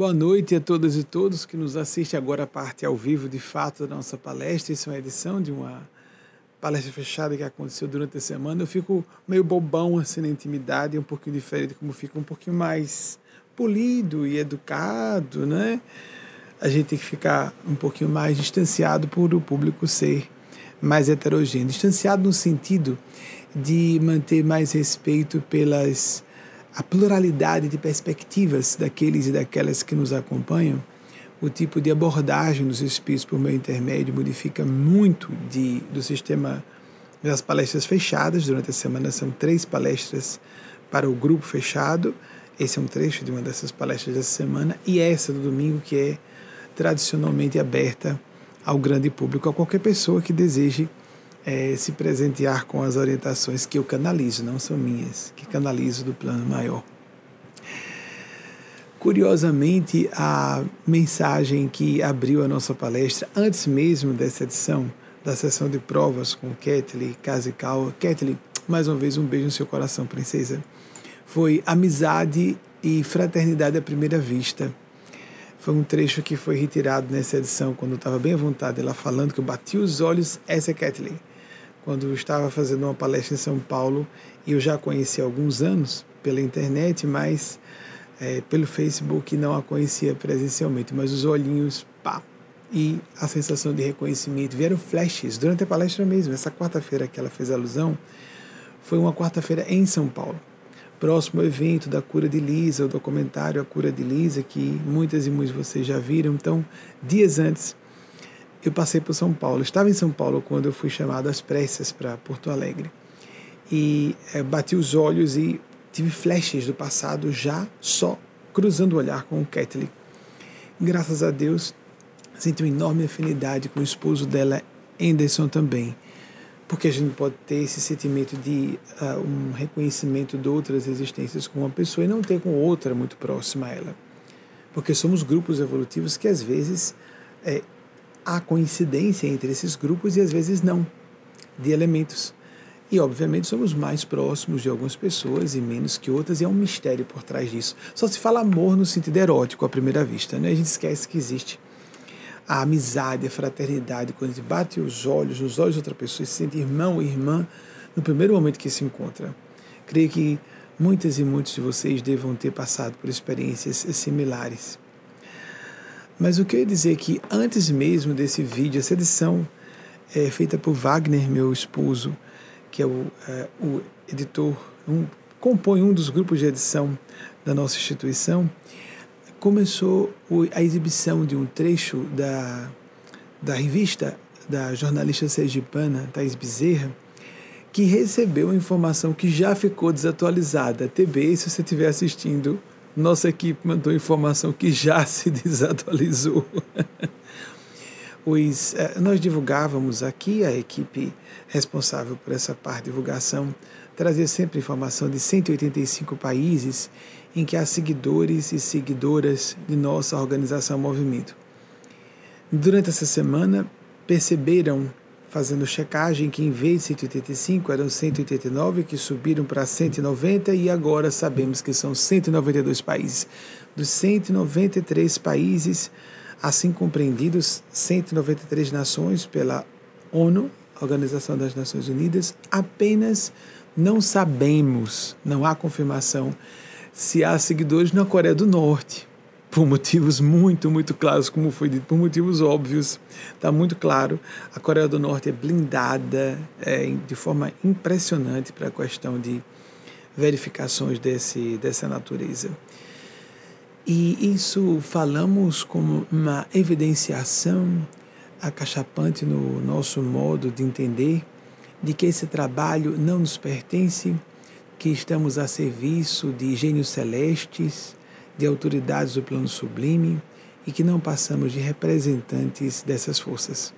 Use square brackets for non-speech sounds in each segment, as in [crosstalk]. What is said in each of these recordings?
Boa noite a todas e todos que nos assistem agora a parte ao vivo de fato da nossa palestra. Isso é uma edição de uma palestra fechada que aconteceu durante a semana. Eu fico meio bobão assim na intimidade, um pouquinho diferente, como fica um pouquinho mais polido e educado, né? A gente tem que ficar um pouquinho mais distanciado por o público ser mais heterogêneo. Distanciado no sentido de manter mais respeito pelas a pluralidade de perspectivas daqueles e daquelas que nos acompanham, o tipo de abordagem dos espíritos por meio intermédio modifica muito de, do sistema das palestras fechadas. Durante a semana são três palestras para o grupo fechado. Esse é um trecho de uma dessas palestras dessa semana. E essa do domingo, que é tradicionalmente aberta ao grande público, a qualquer pessoa que deseje é, se presentear com as orientações que eu canalizo, não são minhas, que canalizo do plano maior. Curiosamente, a mensagem que abriu a nossa palestra, antes mesmo dessa edição, da sessão de provas com Kathleen Kazikawa, Kathleen, mais uma vez um beijo no seu coração, princesa, foi amizade e fraternidade à primeira vista. Foi um trecho que foi retirado nessa edição, quando eu estava bem à vontade, ela falando que eu bati os olhos, essa é Kathleen quando eu estava fazendo uma palestra em São Paulo, e eu já a conheci há alguns anos pela internet, mas é, pelo Facebook não a conhecia presencialmente, mas os olhinhos, pá, e a sensação de reconhecimento, vieram flashes durante a palestra mesmo. Essa quarta-feira que ela fez alusão foi uma quarta-feira em São Paulo. Próximo evento da cura de Lisa, o documentário A Cura de Lisa, que muitas e muitos de vocês já viram. Então, dias antes, eu passei por São Paulo. Estava em São Paulo quando eu fui chamado às pressas para Porto Alegre. E é, bati os olhos e tive flashes do passado já só cruzando o olhar com o Kathleen. Graças a Deus, senti uma enorme afinidade com o esposo dela, Anderson, também. Porque a gente pode ter esse sentimento de uh, um reconhecimento de outras existências com uma pessoa e não ter com outra muito próxima a ela. Porque somos grupos evolutivos que às vezes é, há coincidência entre esses grupos e às vezes não, de elementos. E, obviamente, somos mais próximos de algumas pessoas e menos que outras, e é um mistério por trás disso. Só se fala amor no sentido erótico à primeira vista, né? A gente esquece que existe a amizade, a fraternidade, quando a gente bate os olhos nos olhos de outra pessoa e se sente irmão e irmã no primeiro momento que se encontra. Creio que muitas e muitos de vocês devam ter passado por experiências similares. Mas o que eu ia dizer é que antes mesmo desse vídeo, essa edição é feita por Wagner, meu esposo, que é o, é, o editor, um, compõe um dos grupos de edição da nossa instituição, começou a exibição de um trecho da, da revista da jornalista sergipana Thais Bezerra, que recebeu informação que já ficou desatualizada. TB, se você estiver assistindo nossa equipe mandou informação que já [laughs] se desatualizou. [laughs] Os, eh, nós divulgávamos aqui, a equipe responsável por essa parte de divulgação trazia sempre informação de 185 países em que há seguidores e seguidoras de nossa organização Movimento. Durante essa semana, perceberam fazendo checagem que em vez de 185 eram 189 que subiram para 190 e agora sabemos que são 192 países. Dos 193 países, assim compreendidos, 193 nações pela ONU, Organização das Nações Unidas, apenas não sabemos, não há confirmação se há seguidores na Coreia do Norte por motivos muito, muito claros, como foi dito, por motivos óbvios. Está muito claro. A Coreia do Norte é blindada é, de forma impressionante para a questão de verificações desse, dessa natureza. E isso falamos como uma evidenciação acachapante no nosso modo de entender de que esse trabalho não nos pertence, que estamos a serviço de gênios celestes, de autoridades do plano sublime e que não passamos de representantes dessas forças.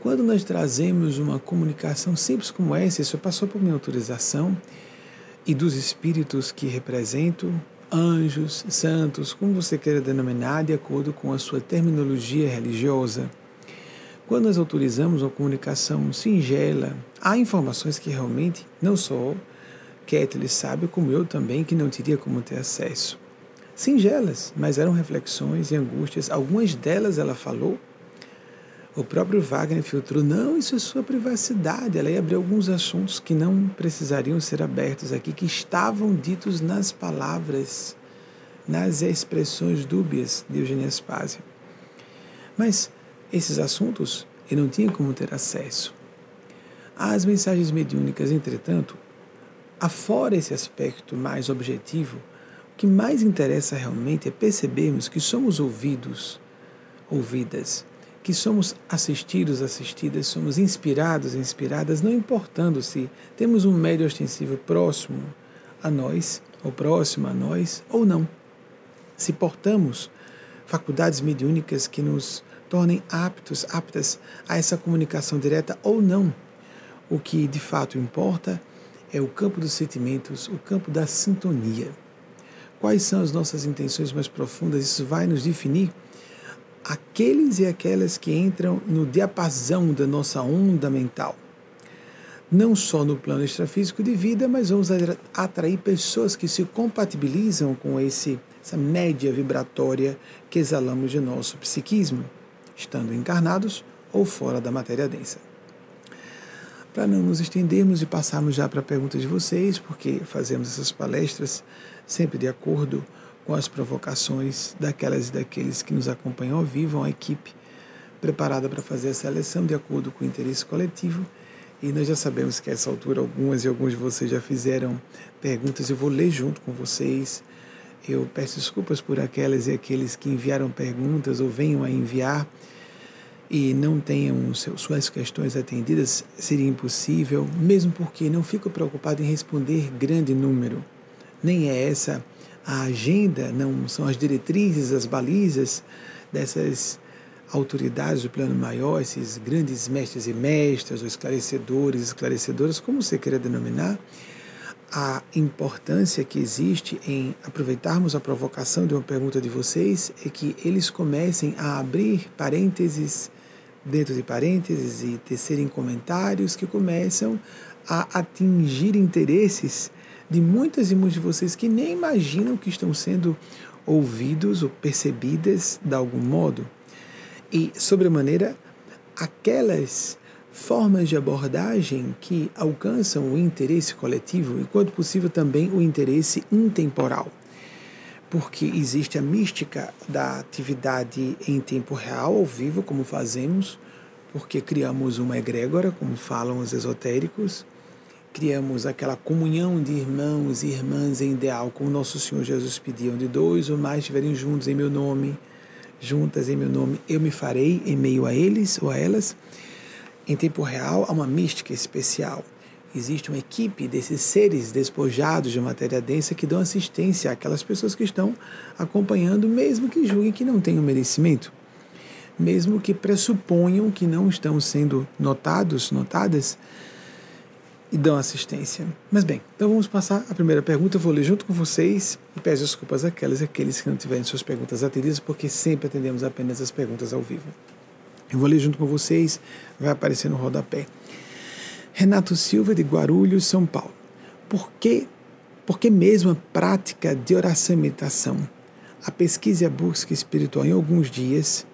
Quando nós trazemos uma comunicação simples como essa, isso passou por minha autorização e dos espíritos que represento, anjos, santos, como você queira denominar, de acordo com a sua terminologia religiosa. Quando nós autorizamos uma comunicação singela, há informações que realmente não só Kathleen sabe, como eu também, que não teria como ter acesso. singelas, mas eram reflexões e angústias. Algumas delas ela falou. O próprio Wagner filtrou, não, isso é sua privacidade. Ela ia abrir alguns assuntos que não precisariam ser abertos aqui, que estavam ditos nas palavras, nas expressões dúbias de Eugênia Spazio. Mas esses assuntos eu não tinha como ter acesso. As mensagens mediúnicas, entretanto, afora esse aspecto mais objetivo, o que mais interessa realmente é percebermos que somos ouvidos, ouvidas, que somos assistidos, assistidas, somos inspirados, inspiradas, não importando se temos um médio ostensivo próximo a nós, ou próximo a nós, ou não. Se portamos faculdades mediúnicas que nos tornem aptos, aptas a essa comunicação direta ou não. O que de fato importa é o campo dos sentimentos, o campo da sintonia. Quais são as nossas intenções mais profundas? Isso vai nos definir aqueles e aquelas que entram no diapasão da nossa onda mental. Não só no plano extrafísico de vida, mas vamos atrair pessoas que se compatibilizam com esse, essa média vibratória que exalamos de nosso psiquismo, estando encarnados ou fora da matéria densa. Para não nos estendermos e passarmos já para perguntas de vocês, porque fazemos essas palestras sempre de acordo com as provocações daquelas e daqueles que nos acompanham ao vivo, uma equipe preparada para fazer a seleção de acordo com o interesse coletivo. E nós já sabemos que a essa altura algumas e alguns de vocês já fizeram perguntas, eu vou ler junto com vocês. Eu peço desculpas por aquelas e aqueles que enviaram perguntas ou venham a enviar e não tenham suas questões atendidas, seria impossível, mesmo porque não fico preocupado em responder grande número. Nem é essa a agenda, não são as diretrizes, as balizas dessas autoridades do plano maior, esses grandes mestres e mestras, ou esclarecedores, esclarecedoras, como você queira denominar, a importância que existe em aproveitarmos a provocação de uma pergunta de vocês é que eles comecem a abrir parênteses dentro de parênteses e tecerem comentários que começam a atingir interesses de muitas e muitos de vocês que nem imaginam que estão sendo ouvidos ou percebidas de algum modo. E, sobremaneira, aquelas formas de abordagem que alcançam o interesse coletivo e, quando possível, também o interesse intemporal. Porque existe a mística da atividade em tempo real, ao vivo, como fazemos, porque criamos uma egrégora, como falam os esotéricos, criamos aquela comunhão de irmãos e irmãs em ideal, como nosso Senhor Jesus pediu, onde dois ou mais estiverem juntos em meu nome, juntas em meu nome, eu me farei em meio a eles ou a elas. Em tempo real, há uma mística especial. Existe uma equipe desses seres despojados de matéria densa que dão assistência àquelas pessoas que estão acompanhando, mesmo que julguem que não tenham merecimento, mesmo que pressuponham que não estão sendo notados, notadas e dão assistência. Mas bem, então vamos passar a primeira pergunta. Eu vou ler junto com vocês e peço desculpas àquelas e àqueles que não tiverem suas perguntas atendidas, porque sempre atendemos apenas as perguntas ao vivo. Eu vou ler junto com vocês, vai aparecer no rodapé. Renato Silva, de Guarulhos, São Paulo. Por que, por que mesmo a prática de oração e meditação, a pesquisa e a busca espiritual em alguns dias,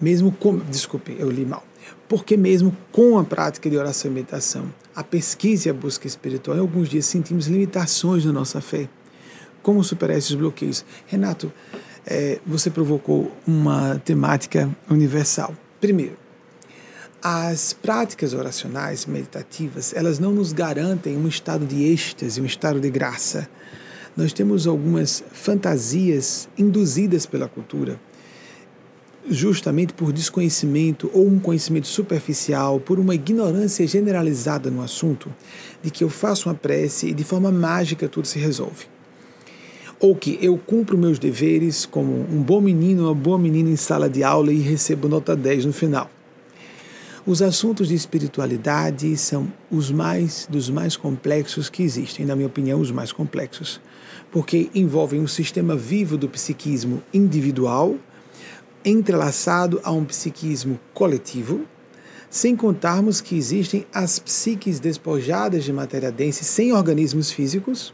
mesmo com. Desculpe, eu li mal. Porque mesmo com a prática de oração e meditação, a pesquisa e a busca espiritual, em alguns dias sentimos limitações na nossa fé. Como superar esses bloqueios? Renato, é, você provocou uma temática universal. Primeiro, as práticas oracionais, meditativas, elas não nos garantem um estado de êxtase, um estado de graça. Nós temos algumas fantasias induzidas pela cultura justamente por desconhecimento ou um conhecimento superficial, por uma ignorância generalizada no assunto, de que eu faço uma prece e de forma mágica tudo se resolve. Ou que eu cumpro meus deveres como um bom menino, uma boa menina em sala de aula e recebo nota 10 no final. Os assuntos de espiritualidade são os mais dos mais complexos que existem, na minha opinião, os mais complexos, porque envolvem um sistema vivo do psiquismo individual entrelaçado a um psiquismo coletivo, sem contarmos que existem as psiques despojadas de matéria densa sem organismos físicos,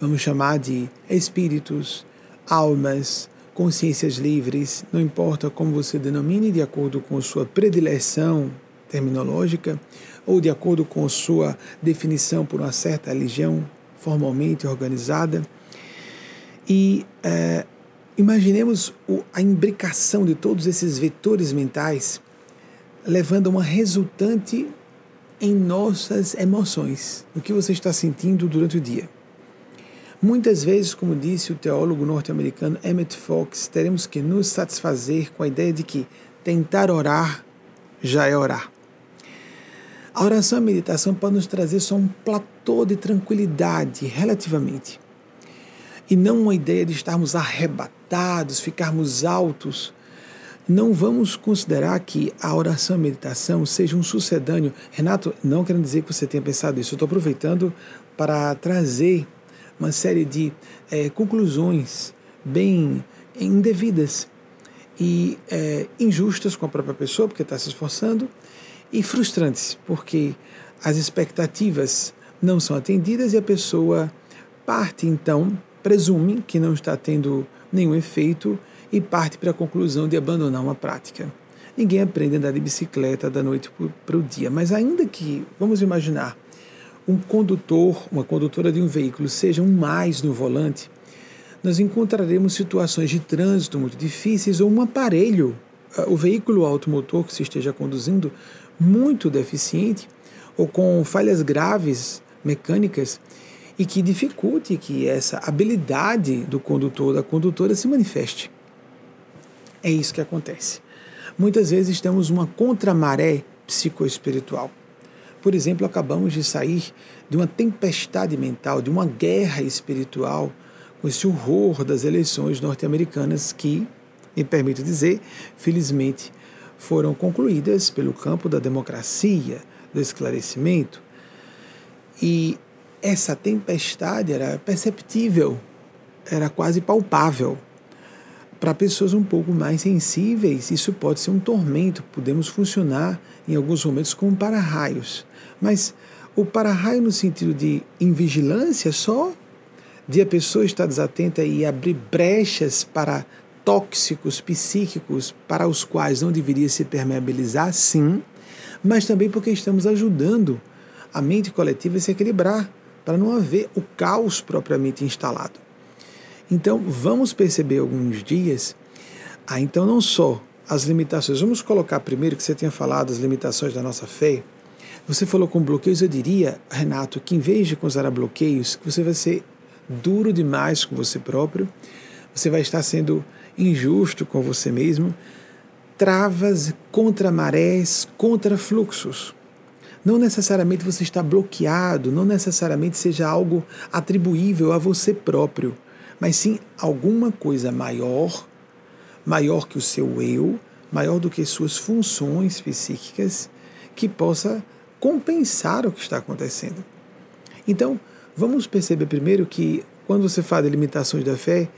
vamos chamar de espíritos, almas, consciências livres, não importa como você denomine, de acordo com sua predileção terminológica ou de acordo com sua definição por uma certa religião formalmente organizada. E é, imaginemos a imbricação de todos esses vetores mentais levando a uma resultante em nossas emoções, o que você está sentindo durante o dia. Muitas vezes, como disse o teólogo norte-americano Emmett Fox, teremos que nos satisfazer com a ideia de que tentar orar já é orar. A oração e a meditação podem nos trazer só um platô de tranquilidade, relativamente, e não uma ideia de estarmos arrebatados, ficarmos altos. Não vamos considerar que a oração e a meditação seja um sucedâneo. Renato, não quero dizer que você tenha pensado isso, eu estou aproveitando para trazer uma série de é, conclusões bem indevidas e é, injustas com a própria pessoa, porque está se esforçando, e frustrantes, porque as expectativas não são atendidas e a pessoa parte então, presume que não está tendo nenhum efeito e parte para a conclusão de abandonar uma prática. Ninguém aprende a andar de bicicleta da noite para o dia, mas ainda que, vamos imaginar, um condutor, uma condutora de um veículo seja um mais no volante, nós encontraremos situações de trânsito muito difíceis ou um aparelho, ah, o veículo automotor que se esteja conduzindo, muito deficiente ou com falhas graves mecânicas e que dificulte que essa habilidade do condutor da condutora se manifeste. É isso que acontece. Muitas vezes temos uma contramaré psicoespiritual. Por exemplo, acabamos de sair de uma tempestade mental, de uma guerra espiritual, com esse horror das eleições norte-americanas que, me permito dizer, felizmente foram concluídas pelo campo da democracia, do esclarecimento. E essa tempestade era perceptível, era quase palpável. Para pessoas um pouco mais sensíveis, isso pode ser um tormento, podemos funcionar em alguns momentos como para-raios. Mas o para-raio no sentido de invigilância só de a pessoa estar desatenta e abrir brechas para tóxicos psíquicos para os quais não deveria se permeabilizar, sim, mas também porque estamos ajudando a mente coletiva a se equilibrar, para não haver o caos propriamente instalado. Então, vamos perceber alguns dias, ah, então não só as limitações, vamos colocar primeiro que você tinha falado as limitações da nossa fé, você falou com bloqueios, eu diria, Renato, que em vez de considerar bloqueios, que você vai ser duro demais com você próprio, você vai estar sendo injusto com você mesmo, travas contra marés, contra fluxos. Não necessariamente você está bloqueado, não necessariamente seja algo atribuível a você próprio, mas sim alguma coisa maior, maior que o seu eu, maior do que suas funções psíquicas, que possa compensar o que está acontecendo. Então, vamos perceber primeiro que quando você fala de limitações da fé,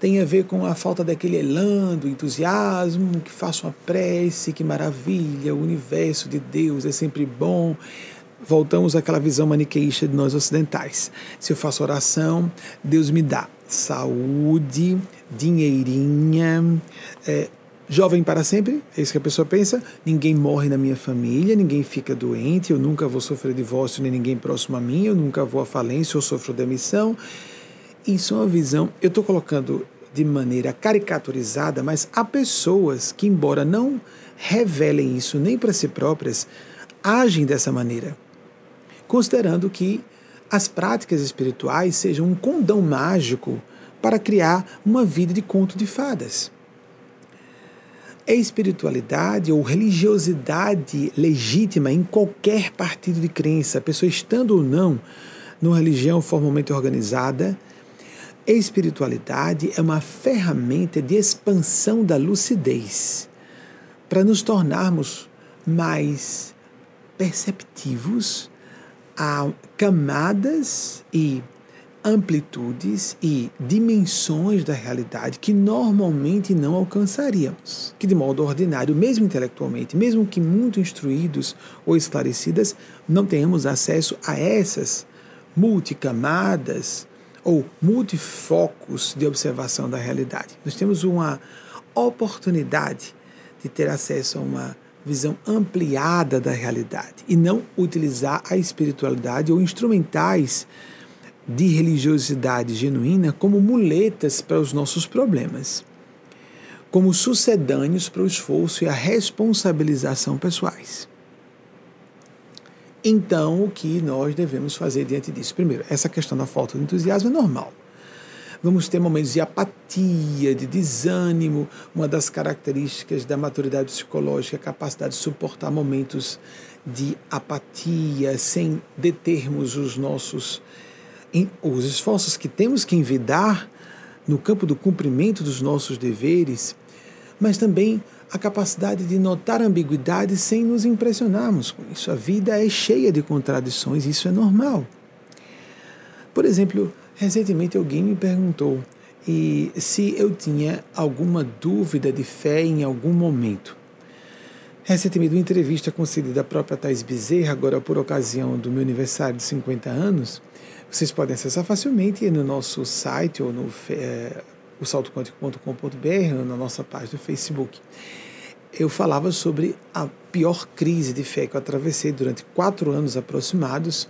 tem a ver com a falta daquele elan, do entusiasmo, que faça uma prece, que maravilha, o universo de Deus é sempre bom. Voltamos àquela visão maniqueísta de nós ocidentais. Se eu faço oração, Deus me dá saúde, dinheirinha, é, jovem para sempre, é isso que a pessoa pensa. Ninguém morre na minha família, ninguém fica doente, eu nunca vou sofrer divórcio, nem ninguém próximo a mim, eu nunca vou à falência, eu sofro demissão. Isso é uma visão, eu estou colocando de maneira caricaturizada, mas há pessoas que, embora não revelem isso nem para si próprias, agem dessa maneira, considerando que as práticas espirituais sejam um condão mágico para criar uma vida de conto de fadas espiritualidade ou religiosidade legítima em qualquer partido de crença, pessoa estando ou não numa religião formalmente organizada, espiritualidade é uma ferramenta de expansão da lucidez para nos tornarmos mais perceptivos a camadas e amplitudes e dimensões da realidade que normalmente não alcançaríamos, que de modo ordinário, mesmo intelectualmente, mesmo que muito instruídos ou esclarecidas, não tenhamos acesso a essas multicamadas ou multifocos de observação da realidade. Nós temos uma oportunidade de ter acesso a uma visão ampliada da realidade e não utilizar a espiritualidade ou instrumentais de religiosidade genuína como muletas para os nossos problemas, como sucedâneos para o esforço e a responsabilização pessoais. Então, o que nós devemos fazer diante disso? Primeiro, essa questão da falta de entusiasmo é normal. Vamos ter momentos de apatia, de desânimo. Uma das características da maturidade psicológica é a capacidade de suportar momentos de apatia sem determos os nossos os esforços que temos que envidar no campo do cumprimento dos nossos deveres, mas também a capacidade de notar ambiguidade sem nos impressionarmos com isso. A vida é cheia de contradições, isso é normal. Por exemplo, recentemente alguém me perguntou e se eu tinha alguma dúvida de fé em algum momento. Recentemente, uma entrevista concedida à própria Thais Bezerra, agora por ocasião do meu aniversário de 50 anos, vocês podem acessar facilmente no nosso site ou no é, o saltoquântico.com.br, na nossa página do Facebook. Eu falava sobre a pior crise de fé que eu atravessei durante quatro anos aproximados,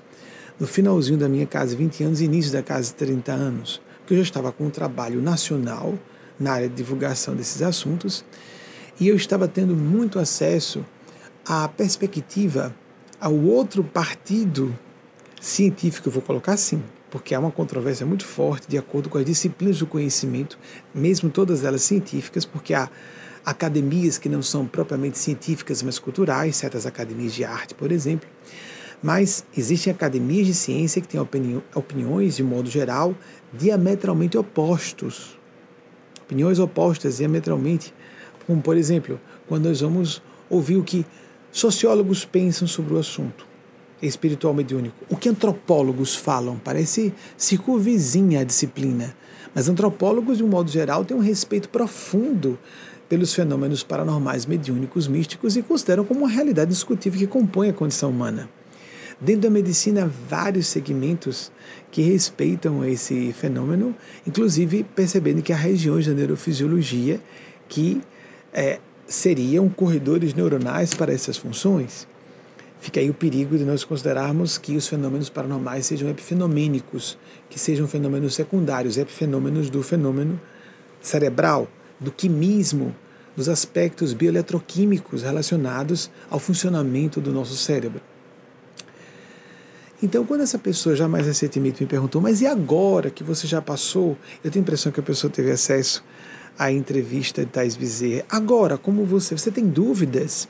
no finalzinho da minha casa, 20 anos, e início da casa, 30 anos, porque eu já estava com um trabalho nacional na área de divulgação desses assuntos, e eu estava tendo muito acesso à perspectiva, ao outro partido científico, eu vou colocar assim, porque há uma controvérsia muito forte de acordo com as disciplinas do conhecimento, mesmo todas elas científicas, porque há academias que não são propriamente científicas, mas culturais, certas academias de arte, por exemplo. Mas existem academias de ciência que têm opini opiniões, de modo geral, diametralmente opostos. Opiniões opostas diametralmente. Como, por exemplo, quando nós vamos ouvir o que sociólogos pensam sobre o assunto espiritual mediúnico. O que antropólogos falam parece circunvizinha a disciplina, mas antropólogos, de um modo geral, têm um respeito profundo pelos fenômenos paranormais mediúnicos místicos e consideram como uma realidade discutível que compõe a condição humana. Dentro da medicina, há vários segmentos que respeitam esse fenômeno, inclusive percebendo que há regiões da neurofisiologia que é, seriam corredores neuronais para essas funções. Fica aí o perigo de nós considerarmos que os fenômenos paranormais sejam epifenomênicos, que sejam fenômenos secundários, epifenômenos do fenômeno cerebral, do quimismo, dos aspectos bioeletroquímicos relacionados ao funcionamento do nosso cérebro. Então, quando essa pessoa já mais recentemente me perguntou, mas e agora que você já passou? Eu tenho a impressão que a pessoa teve acesso à entrevista de Thais Bezerra. Agora, como você? Você tem dúvidas?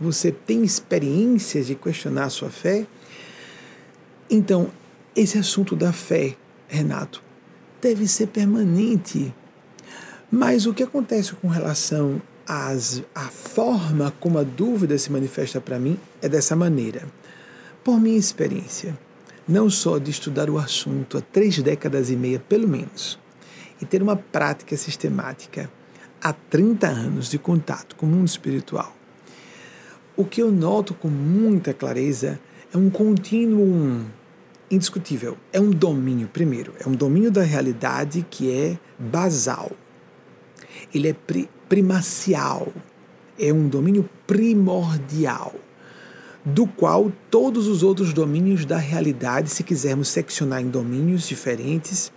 Você tem experiências de questionar a sua fé? Então, esse assunto da fé, Renato, deve ser permanente mas o que acontece com relação às, à forma como a dúvida se manifesta para mim é dessa maneira. Por minha experiência, não só de estudar o assunto há três décadas e meia, pelo menos, e ter uma prática sistemática há 30 anos de contato com o mundo espiritual, o que eu noto com muita clareza é um contínuo indiscutível. É um domínio, primeiro, é um domínio da realidade que é basal ele é pri primacial, é um domínio primordial, do qual todos os outros domínios da realidade, se quisermos seccionar em domínios diferentes,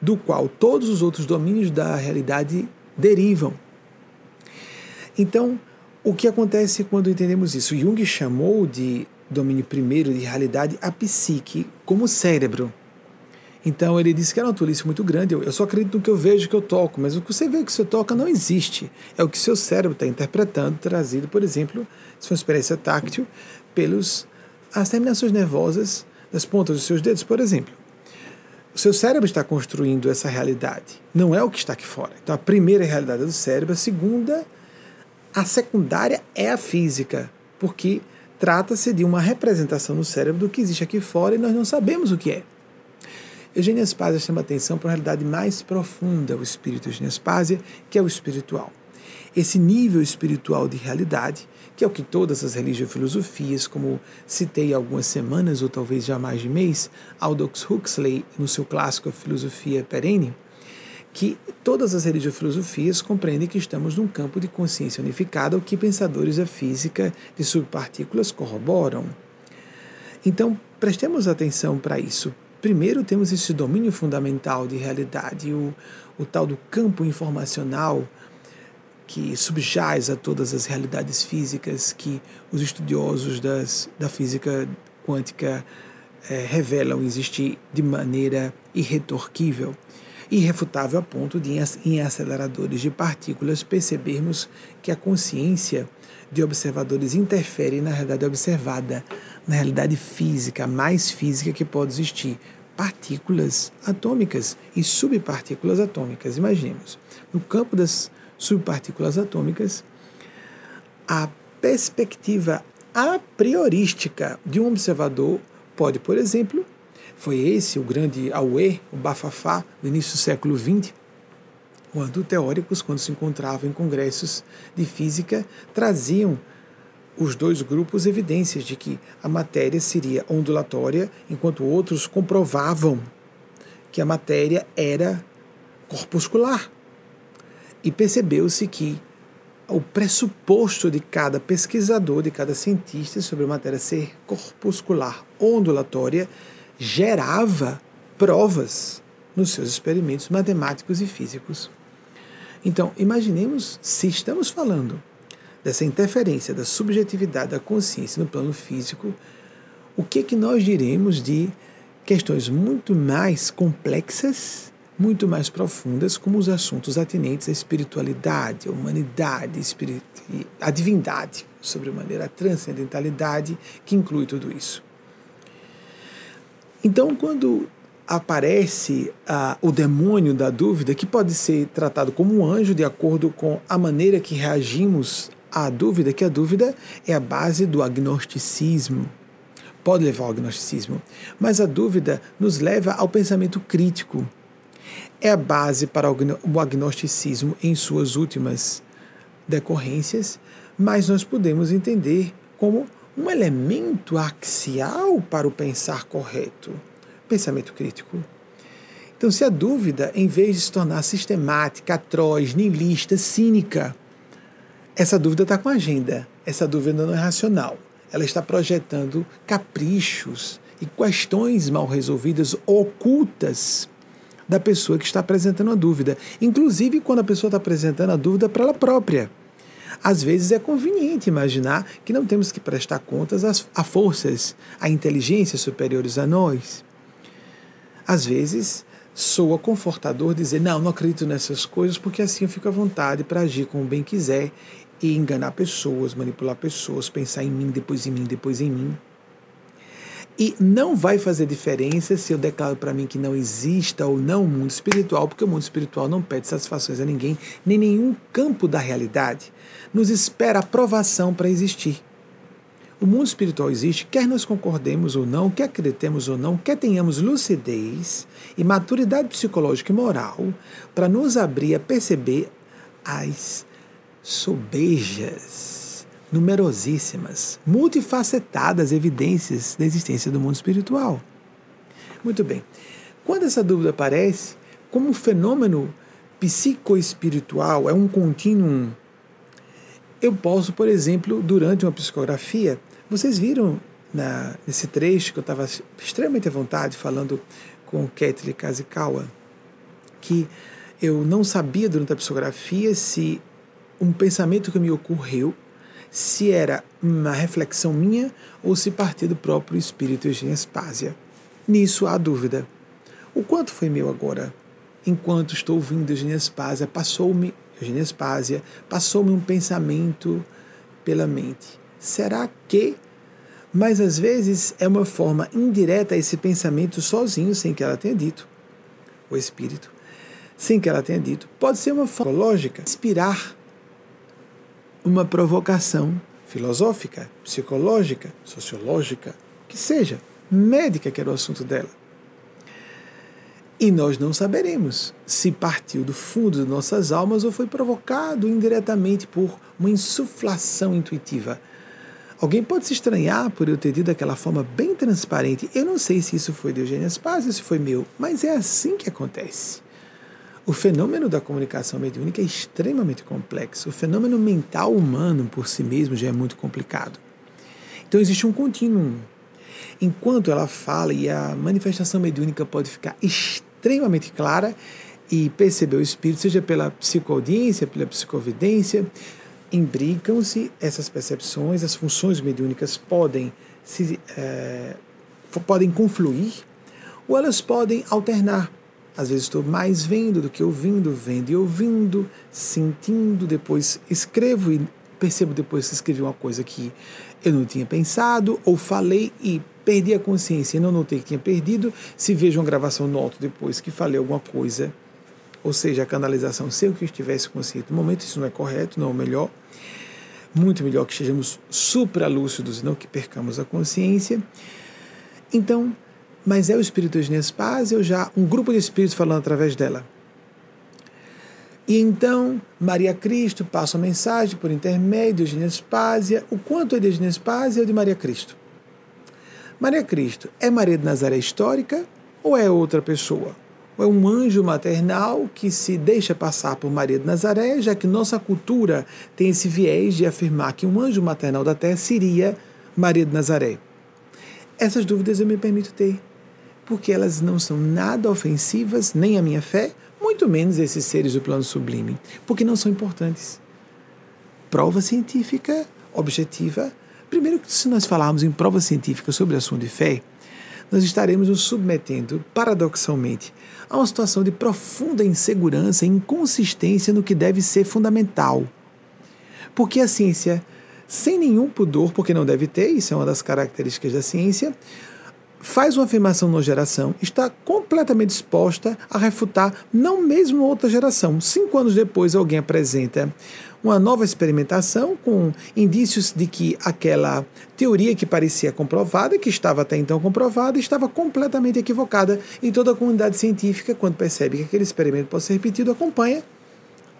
do qual todos os outros domínios da realidade derivam. Então, o que acontece quando entendemos isso? Jung chamou de domínio primeiro de realidade a psique como cérebro. Então ele disse que era uma tolice muito grande. Eu, só acredito no que eu vejo que eu toco, mas o que você vê que você toca não existe. É o que seu cérebro está interpretando, trazido, por exemplo, se for uma experiência táctil, pelos as terminações nervosas das pontas dos seus dedos, por exemplo. O seu cérebro está construindo essa realidade, não é o que está aqui fora. Então a primeira realidade é do cérebro, a segunda, a secundária é a física, porque trata-se de uma representação no cérebro do que existe aqui fora e nós não sabemos o que é. Eugênia Spazia chama atenção para uma realidade mais profunda, o espírito Eugênia Spazia, que é o espiritual. esse nível espiritual de realidade, que é o que todas as religiões e filosofias, como citei algumas semanas ou talvez já mais de mês, Aldous Huxley, no seu clássico A Filosofia Perene, que todas as religiões filosofias compreendem que estamos num campo de consciência unificada, o que pensadores da física de subpartículas corroboram. Então, prestemos atenção para isso. Primeiro, temos esse domínio fundamental de realidade, o, o tal do campo informacional que subjaz a todas as realidades físicas que os estudiosos das, da física quântica é, revelam existir de maneira irretorquível irrefutável a ponto de, em aceleradores de partículas, percebermos que a consciência de observadores interfere na realidade observada, na realidade física, mais física que pode existir. Partículas atômicas e subpartículas atômicas. Imaginemos, no campo das subpartículas atômicas, a perspectiva a priorística de um observador pode, por exemplo, foi esse o grande auê, o bafafá do início do século XX, quando teóricos, quando se encontravam em congressos de física, traziam os dois grupos evidências de que a matéria seria ondulatória, enquanto outros comprovavam que a matéria era corpuscular. E percebeu-se que o pressuposto de cada pesquisador, de cada cientista sobre a matéria ser corpuscular ondulatória gerava provas nos seus experimentos matemáticos e físicos. Então, imaginemos se estamos falando dessa interferência da subjetividade da consciência no plano físico, o que que nós diremos de questões muito mais complexas, muito mais profundas, como os assuntos atinentes à espiritualidade, à humanidade, à divindade, sobre maneira a transcendentalidade que inclui tudo isso. Então, quando aparece ah, o demônio da dúvida, que pode ser tratado como um anjo de acordo com a maneira que reagimos à dúvida, que a dúvida é a base do agnosticismo. Pode levar ao agnosticismo, mas a dúvida nos leva ao pensamento crítico. É a base para o agnosticismo em suas últimas decorrências, mas nós podemos entender como um elemento axial para o pensar correto, pensamento crítico. Então, se a dúvida, em vez de se tornar sistemática, atroz, niilista, cínica, essa dúvida está com agenda, essa dúvida não é racional. Ela está projetando caprichos e questões mal resolvidas, ocultas, da pessoa que está apresentando a dúvida. Inclusive quando a pessoa está apresentando a dúvida para ela própria. Às vezes é conveniente imaginar que não temos que prestar contas a forças, a inteligências superiores a nós. Às vezes soa confortador dizer: não, não acredito nessas coisas, porque assim eu fico à vontade para agir como bem quiser e enganar pessoas, manipular pessoas, pensar em mim, depois em mim, depois em mim. E não vai fazer diferença se eu declaro para mim que não exista ou não o mundo espiritual, porque o mundo espiritual não pede satisfações a ninguém, nem nenhum campo da realidade nos espera aprovação para existir. O mundo espiritual existe, quer nós concordemos ou não, quer acreditemos ou não, quer tenhamos lucidez e maturidade psicológica e moral para nos abrir a perceber as sobejas, numerosíssimas, multifacetadas evidências da existência do mundo espiritual. Muito bem. Quando essa dúvida aparece, como um fenômeno psicoespiritual é um contínuo eu posso, por exemplo, durante uma psicografia, vocês viram na, nesse trecho que eu estava extremamente à vontade falando com Kathleen Kazikawa, que eu não sabia durante a psicografia se um pensamento que me ocorreu, se era uma reflexão minha ou se partia do próprio espírito Eugênia Spásia. Nisso há dúvida. O quanto foi meu agora? Enquanto estou ouvindo Eugênia Spásia, passou-me Eugênia Spásia, passou-me um pensamento pela mente. Será que? Mas às vezes é uma forma indireta esse pensamento sozinho, sem que ela tenha dito. O espírito, sem que ela tenha dito. Pode ser uma forma lógica, inspirar uma provocação filosófica, psicológica, sociológica, que seja, médica, que era o assunto dela. E nós não saberemos se partiu do fundo de nossas almas ou foi provocado indiretamente por uma insuflação intuitiva. Alguém pode se estranhar por eu ter tido aquela forma bem transparente. Eu não sei se isso foi de Eugênia Spaz ou se foi meu, mas é assim que acontece. O fenômeno da comunicação mediúnica é extremamente complexo. O fenômeno mental humano por si mesmo já é muito complicado. Então existe um contínuo. Enquanto ela fala e a manifestação mediúnica pode ficar extremamente clara e perceber o espírito, seja pela psicoaudiência, pela psicovidência, imbricam-se essas percepções, as funções mediúnicas podem se é, podem confluir ou elas podem alternar. Às vezes estou mais vendo do que ouvindo, vendo e ouvindo, sentindo, depois escrevo e percebo depois que escrevi uma coisa que eu não tinha pensado, ou falei e perdi a consciência e não notei que tinha perdido. Se vejo uma gravação, noto depois que falei alguma coisa ou seja, a canalização, se eu que estivesse consciente no momento, isso não é correto, não é o melhor. Muito melhor que estejamos supralúcidos e não que percamos a consciência. Então, mas é o espírito de Nespaz, eu já um grupo de espíritos falando através dela. E então, Maria Cristo passa a mensagem por intermédio de Nespásia. O quanto é de Nespásia ou de Maria Cristo? Maria Cristo é Maria de Nazaré histórica ou é outra pessoa? é um anjo maternal que se deixa passar por Maria de Nazaré, já que nossa cultura tem esse viés de afirmar que um anjo maternal da terra seria Maria de Nazaré. Essas dúvidas eu me permito ter, porque elas não são nada ofensivas, nem à minha fé, muito menos esses seres do plano sublime, porque não são importantes. Prova científica objetiva. Primeiro, se nós falarmos em prova científica sobre assunto de fé, nós estaremos nos submetendo, paradoxalmente, a uma situação de profunda insegurança e inconsistência no que deve ser fundamental. Porque a ciência, sem nenhum pudor, porque não deve ter, isso é uma das características da ciência, faz uma afirmação numa geração, está completamente disposta a refutar, não mesmo outra geração. Cinco anos depois, alguém apresenta uma nova experimentação com indícios de que aquela teoria que parecia comprovada, que estava até então comprovada, estava completamente equivocada. E toda a comunidade científica, quando percebe que aquele experimento pode ser repetido, acompanha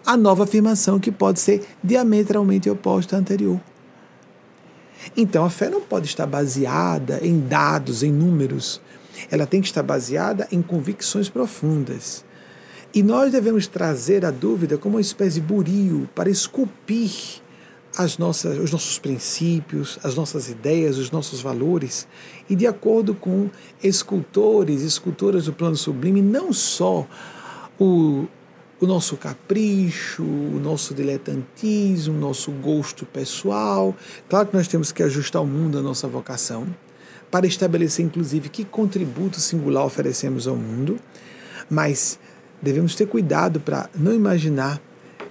a nova afirmação que pode ser diametralmente oposta à anterior. Então a fé não pode estar baseada em dados, em números. Ela tem que estar baseada em convicções profundas. E nós devemos trazer a dúvida como uma espécie de burio para esculpir as nossas, os nossos princípios, as nossas ideias, os nossos valores, e de acordo com escultores e escultoras do plano sublime, não só o, o nosso capricho, o nosso diletantismo, o nosso gosto pessoal. Claro que nós temos que ajustar o mundo à nossa vocação, para estabelecer, inclusive, que contributo singular oferecemos ao mundo, mas devemos ter cuidado para não imaginar,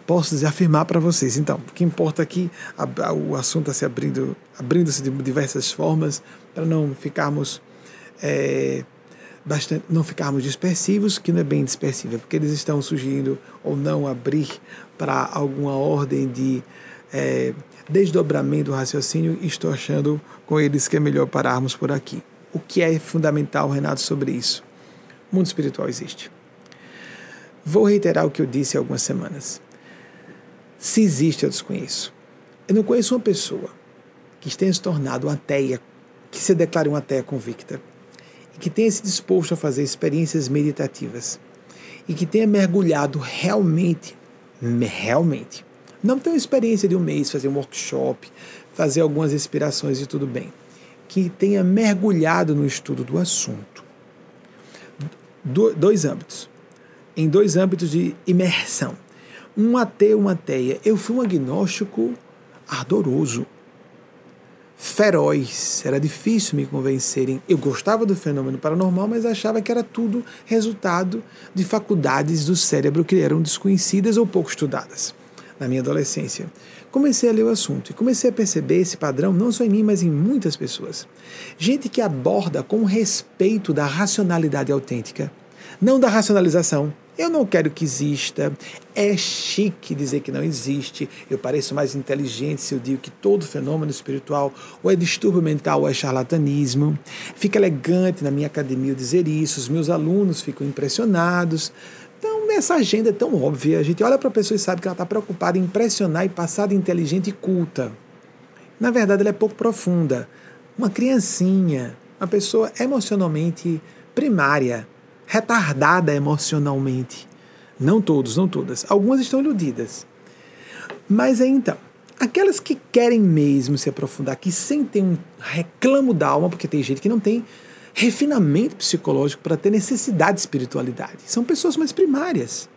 posso dizer, afirmar para vocês. Então, o que importa aqui, a, a, o assunto está se abrindo, abrindo-se de diversas formas, para não ficarmos é, bastante, não ficarmos dispersivos, que não é bem dispersivo, é porque eles estão surgindo ou não abrir para alguma ordem de é, desdobramento do raciocínio, estou achando com eles que é melhor pararmos por aqui. O que é fundamental, Renato, sobre isso? O mundo espiritual existe. Vou reiterar o que eu disse há algumas semanas. Se existe, eu desconheço. Eu não conheço uma pessoa que tenha se tornado uma ateia, que se declare uma ateia convicta, e que tenha se disposto a fazer experiências meditativas, e que tenha mergulhado realmente, realmente, não tem uma experiência de um mês, fazer um workshop, fazer algumas inspirações e tudo bem, que tenha mergulhado no estudo do assunto. Do, dois âmbitos em dois âmbitos de imersão. Um ateu, uma ateia. Eu fui um agnóstico ardoroso, feroz. Era difícil me convencerem. Eu gostava do fenômeno paranormal, mas achava que era tudo resultado de faculdades do cérebro que eram desconhecidas ou pouco estudadas na minha adolescência. Comecei a ler o assunto e comecei a perceber esse padrão não só em mim, mas em muitas pessoas. Gente que aborda com respeito da racionalidade autêntica, não da racionalização, Eu não quero que exista. É chique dizer que não existe. Eu pareço mais inteligente se eu digo que todo fenômeno espiritual ou é distúrbio mental ou é charlatanismo. Fica elegante na minha academia dizer isso. Os meus alunos ficam impressionados. Então, essa agenda é tão óbvia. A gente olha para a pessoa e sabe que ela está preocupada em impressionar e passar de inteligente e culta. Na verdade, ela é pouco profunda. Uma criancinha, uma pessoa emocionalmente primária, retardada emocionalmente. Não todos, não todas. Algumas estão iludidas. Mas aí então, aquelas que querem mesmo se aprofundar, que sentem um reclamo da alma, porque tem gente que não tem refinamento psicológico para ter necessidade de espiritualidade. São pessoas mais primárias.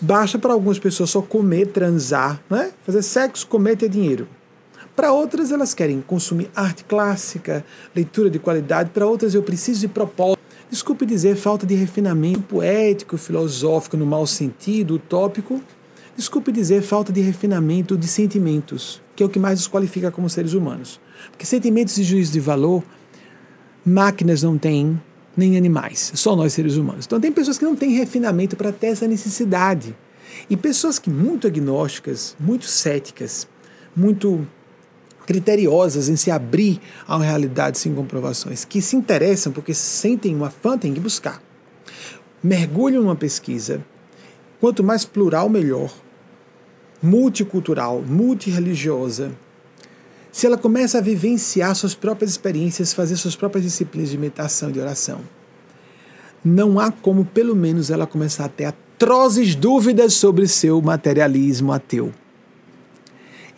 Basta para algumas pessoas só comer, transar, né? fazer sexo, comer, ter dinheiro. Para outras, elas querem consumir arte clássica, leitura de qualidade. Para outras, eu preciso de propósito. Desculpe dizer falta de refinamento poético, filosófico no mau sentido, utópico. Desculpe dizer falta de refinamento de sentimentos, que é o que mais nos qualifica como seres humanos. Porque sentimentos e juízo de valor, máquinas não têm, nem animais, só nós seres humanos. Então tem pessoas que não têm refinamento para ter essa necessidade. E pessoas que muito agnósticas, muito céticas, muito criteriosas em se abrir a uma realidade sem comprovações, que se interessam porque sentem uma fã, tem que buscar. Mergulham numa pesquisa, quanto mais plural, melhor, multicultural, multireligiosa. Se ela começa a vivenciar suas próprias experiências, fazer suas próprias disciplinas de meditação e de oração, não há como, pelo menos, ela começar a ter atrozes dúvidas sobre seu materialismo ateu.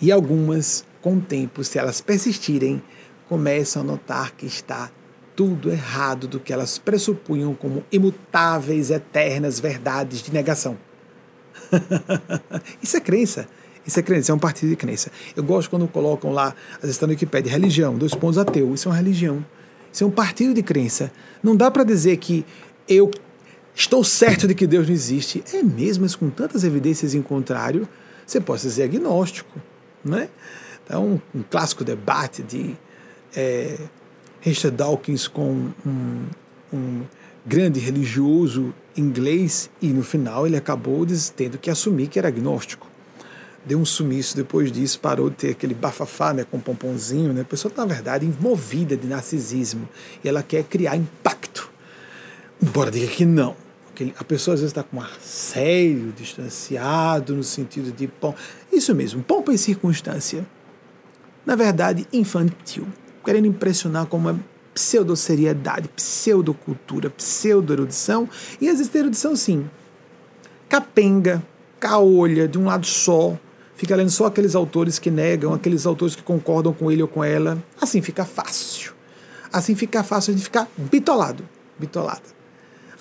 E algumas com o tempo, se elas persistirem, começam a notar que está tudo errado do que elas pressupunham como imutáveis, eternas verdades de negação. [laughs] Isso é crença. Isso é crença, é um partido de crença. Eu gosto quando colocam lá, às vezes está no Wikipedia, religião, dois pontos ateu. Isso é uma religião. Isso é um partido de crença. Não dá para dizer que eu estou certo de que Deus não existe. É mesmo, mas com tantas evidências em contrário, você pode ser agnóstico. Não é? Então, um, clássico debate de é, Richard Dawkins com um, um grande religioso inglês e no final ele acabou tendo que assumir que era agnóstico. Deu um sumiço depois disso, parou de ter aquele bafafá né, com pomponzinho. Né? A pessoa está, na verdade, envolvida de narcisismo e ela quer criar impacto. Embora diga que não. A pessoa às vezes está com um ar sério, distanciado, no sentido de pom. Isso mesmo, pompa em circunstância na verdade, infantil, querendo impressionar com uma pseudo-seriedade, pseudo-cultura, pseudo-erudição, e existe erudição sim. Capenga, caolha, de um lado só, fica lendo só aqueles autores que negam, aqueles autores que concordam com ele ou com ela. Assim fica fácil. Assim fica fácil de ficar bitolado, bitolada.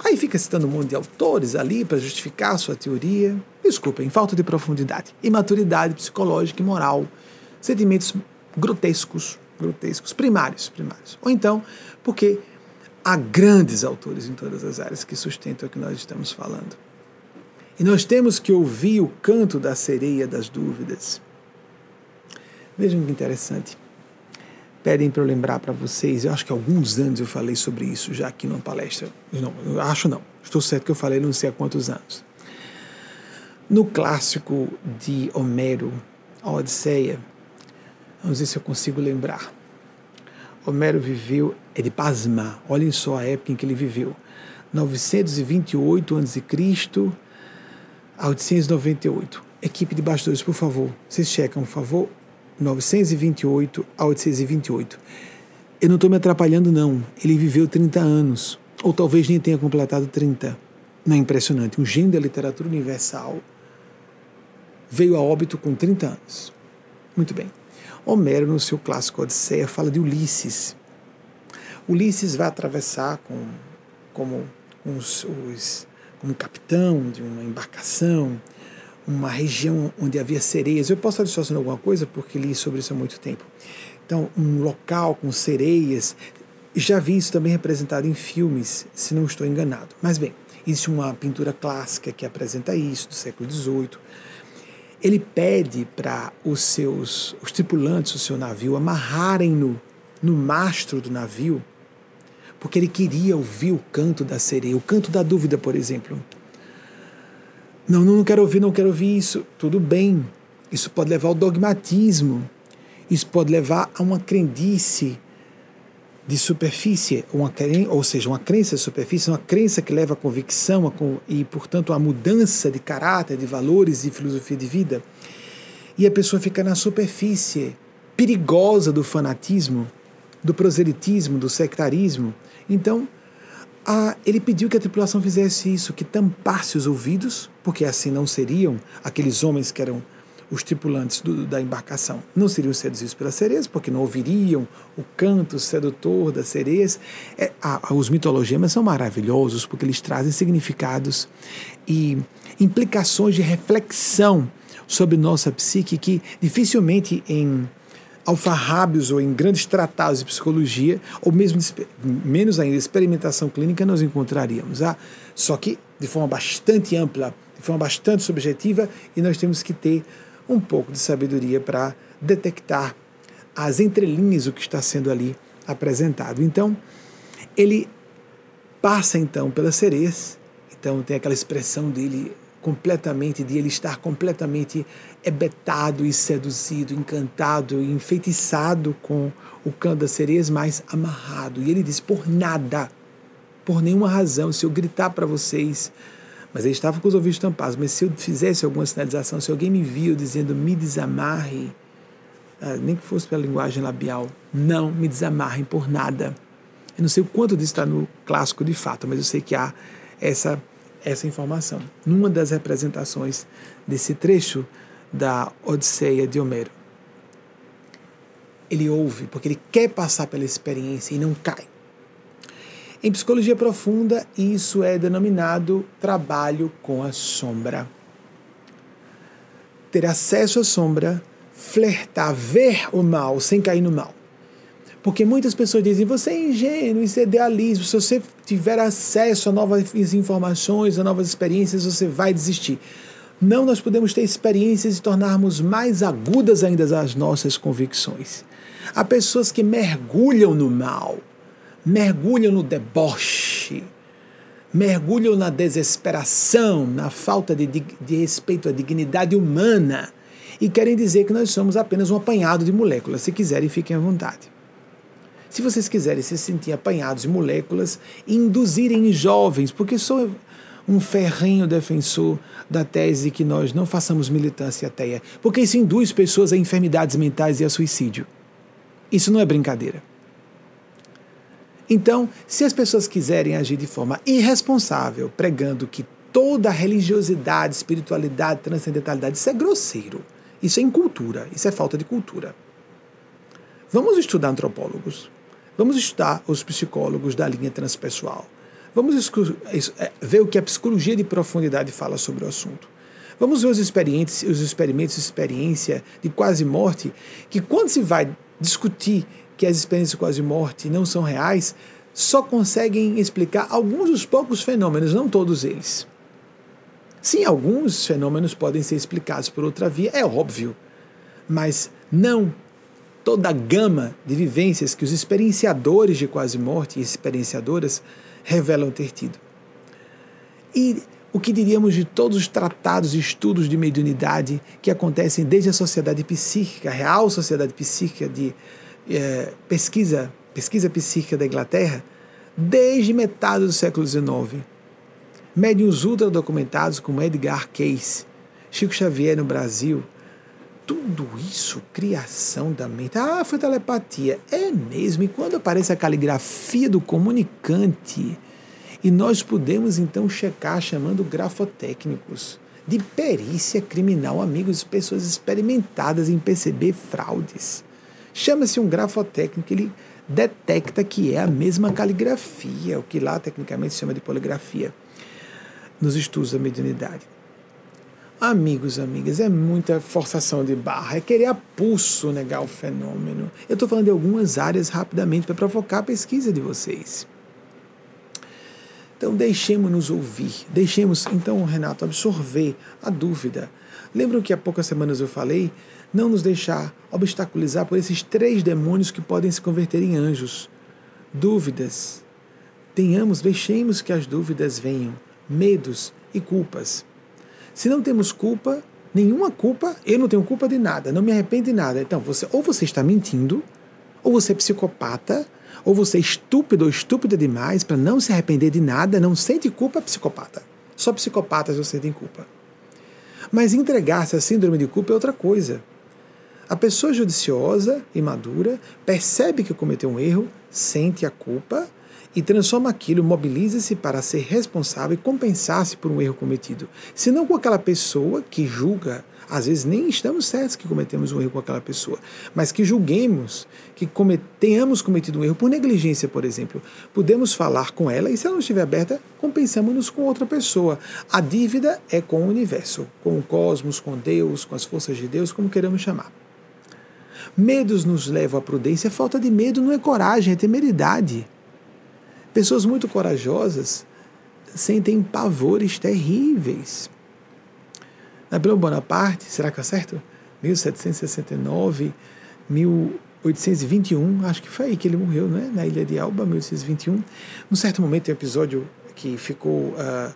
Aí fica citando um monte de autores ali para justificar a sua teoria. Desculpem, falta de profundidade, imaturidade psicológica e moral, sentimentos grotescos, grotescos, primários, primários. Ou então, porque há grandes autores em todas as áreas que sustentam o que nós estamos falando. E nós temos que ouvir o canto da sereia das dúvidas. Vejam que interessante. Pedem para eu lembrar para vocês, eu acho que há alguns anos eu falei sobre isso já aqui numa palestra. Não, acho não. Estou certo que eu falei não sei há quantos anos. No clássico de Homero, a Odisseia, Vamos ver se eu consigo lembrar. Homero viveu, é de pasmar, olhem só a época em que ele viveu. 928 a.C. a 898. Equipe de bastidores, por favor, vocês checam, por favor. 928 a 828. Eu não estou me atrapalhando, não. Ele viveu 30 anos, ou talvez nem tenha completado 30. Não é impressionante? Um gênio da literatura universal veio a óbito com 30 anos. Muito bem. Homero, no seu clássico Odisseia, fala de Ulisses. Ulisses vai atravessar com, como, os, os, como capitão de uma embarcação uma região onde havia sereias. Eu posso estar distorcendo alguma coisa porque li sobre isso há muito tempo. Então, um local com sereias. Já vi isso também representado em filmes, se não estou enganado. Mas bem, existe uma pintura clássica que apresenta isso, do século XVIII ele pede para os seus os tripulantes do seu navio amarrarem-no no mastro do navio, porque ele queria ouvir o canto da sereia, o canto da dúvida, por exemplo. Não, não, não quero ouvir, não quero ouvir isso. Tudo bem. Isso pode levar ao dogmatismo. Isso pode levar a uma crendice de superfície, uma, ou seja, uma crença de superfície, uma crença que leva à convicção a, e, portanto, à mudança de caráter, de valores e filosofia de vida. E a pessoa fica na superfície perigosa do fanatismo, do proselitismo, do sectarismo. Então, a, ele pediu que a tripulação fizesse isso, que tampasse os ouvidos, porque assim não seriam aqueles homens que eram os tripulantes do, da embarcação. Não seriam seduzidos pelas sereias, porque não ouviriam o canto sedutor das sereias. É, os mitologemas são maravilhosos, porque eles trazem significados e implicações de reflexão sobre nossa psique que dificilmente em alfarrábios ou em grandes tratados de psicologia, ou mesmo menos ainda experimentação clínica, nós encontraríamos. Ah, só que de forma bastante ampla, de forma bastante subjetiva, e nós temos que ter um pouco de sabedoria para detectar as entrelinhas do que está sendo ali apresentado. Então, ele passa então pelas sereias, então tem aquela expressão dele completamente, de ele estar completamente hebetado e seduzido, encantado e enfeitiçado com o canto das sereias, mas amarrado. E ele diz: por nada, por nenhuma razão, se eu gritar para vocês, mas ele estava com os ouvidos tampados, mas se eu fizesse alguma sinalização, se alguém me viu dizendo me desamarre, ah, nem que fosse pela linguagem labial, não me desamarrem por nada. Eu não sei o quanto disso está no clássico de fato, mas eu sei que há essa, essa informação. Numa das representações desse trecho da Odisseia de Homero. Ele ouve porque ele quer passar pela experiência e não cai. Em psicologia profunda, isso é denominado trabalho com a sombra. Ter acesso à sombra, flertar, ver o mal sem cair no mal. Porque muitas pessoas dizem: você é ingênuo, isso é idealismo. Se você tiver acesso a novas informações, a novas experiências, você vai desistir. Não, nós podemos ter experiências e tornarmos mais agudas ainda as nossas convicções. Há pessoas que mergulham no mal, mergulham no deboche, mergulham na desesperação, na falta de, de respeito à dignidade humana e querem dizer que nós somos apenas um apanhado de moléculas. Se quiserem, fiquem à vontade. Se vocês quiserem se sentir apanhados de moléculas, induzirem jovens, porque sou um ferrenho defensor da tese que nós não façamos militância ateia, porque isso induz pessoas a enfermidades mentais e a suicídio. Isso não é brincadeira. Então, se as pessoas quiserem agir de forma irresponsável, pregando que toda religiosidade, espiritualidade, transcendentalidade, isso é grosseiro, isso é incultura, isso é falta de cultura. Vamos estudar antropólogos, vamos estudar os psicólogos da linha transpessoal Vamos é, ver o que a psicologia de profundidade fala sobre o assunto. Vamos ver os experimentos, os experimentos de experiência de quase morte, que quando se vai discutir que as experiências de quase morte não são reais, só conseguem explicar alguns dos poucos fenômenos, não todos eles. Sim, alguns fenômenos podem ser explicados por outra via, é óbvio, mas não toda a gama de vivências que os experienciadores de quase morte e experienciadoras revelam ter tido. E o que diríamos de todos os tratados e estudos de mediunidade que acontecem desde a sociedade psíquica, a Real Sociedade Psíquica de é, pesquisa, pesquisa psíquica da Inglaterra, desde metade do século XIX. Médiuns ultra documentados como Edgar Cayce, Chico Xavier no Brasil, tudo isso, criação da mente. Ah, foi telepatia. É mesmo. E quando aparece a caligrafia do comunicante, e nós podemos então checar chamando grafotécnicos de perícia criminal, amigos, pessoas experimentadas em perceber fraudes. Chama-se um grafotécnico, ele detecta que é a mesma caligrafia, o que lá tecnicamente se chama de poligrafia, nos estudos da mediunidade. Amigos, amigas, é muita forçação de barra, é querer a pulso negar o fenômeno. Eu estou falando de algumas áreas rapidamente para provocar a pesquisa de vocês. Então, deixemos-nos ouvir, deixemos, então, Renato, absorver a dúvida. Lembram que há poucas semanas eu falei? Não nos deixar obstaculizar por esses três demônios que podem se converter em anjos. Dúvidas. Tenhamos, deixemos que as dúvidas venham, medos e culpas. Se não temos culpa, nenhuma culpa, eu não tenho culpa de nada, não me arrependo de nada. Então, você ou você está mentindo, ou você é psicopata, ou você é estúpido ou estúpida demais para não se arrepender de nada, não sente culpa, é psicopata. Só psicopatas não sentem culpa. Mas entregar-se à síndrome de culpa é outra coisa. A pessoa judiciosa e madura percebe que cometeu um erro, sente a culpa e transforma aquilo, mobiliza-se para ser responsável e compensar-se por um erro cometido. Se não com aquela pessoa que julga, às vezes nem estamos certos que cometemos um erro com aquela pessoa, mas que julguemos, que tenhamos cometido um erro por negligência, por exemplo. Podemos falar com ela e, se ela não estiver aberta, compensamos-nos com outra pessoa. A dívida é com o universo, com o cosmos, com Deus, com as forças de Deus, como queremos chamar. Medos nos levam à prudência. Falta de medo não é coragem, é temeridade. Pessoas muito corajosas sentem pavores terríveis. Napoleão Bonaparte, será que é certo? 1769, 1821, acho que foi aí que ele morreu, né? na Ilha de Alba, 1821. Num certo momento, tem um episódio que ficou uh,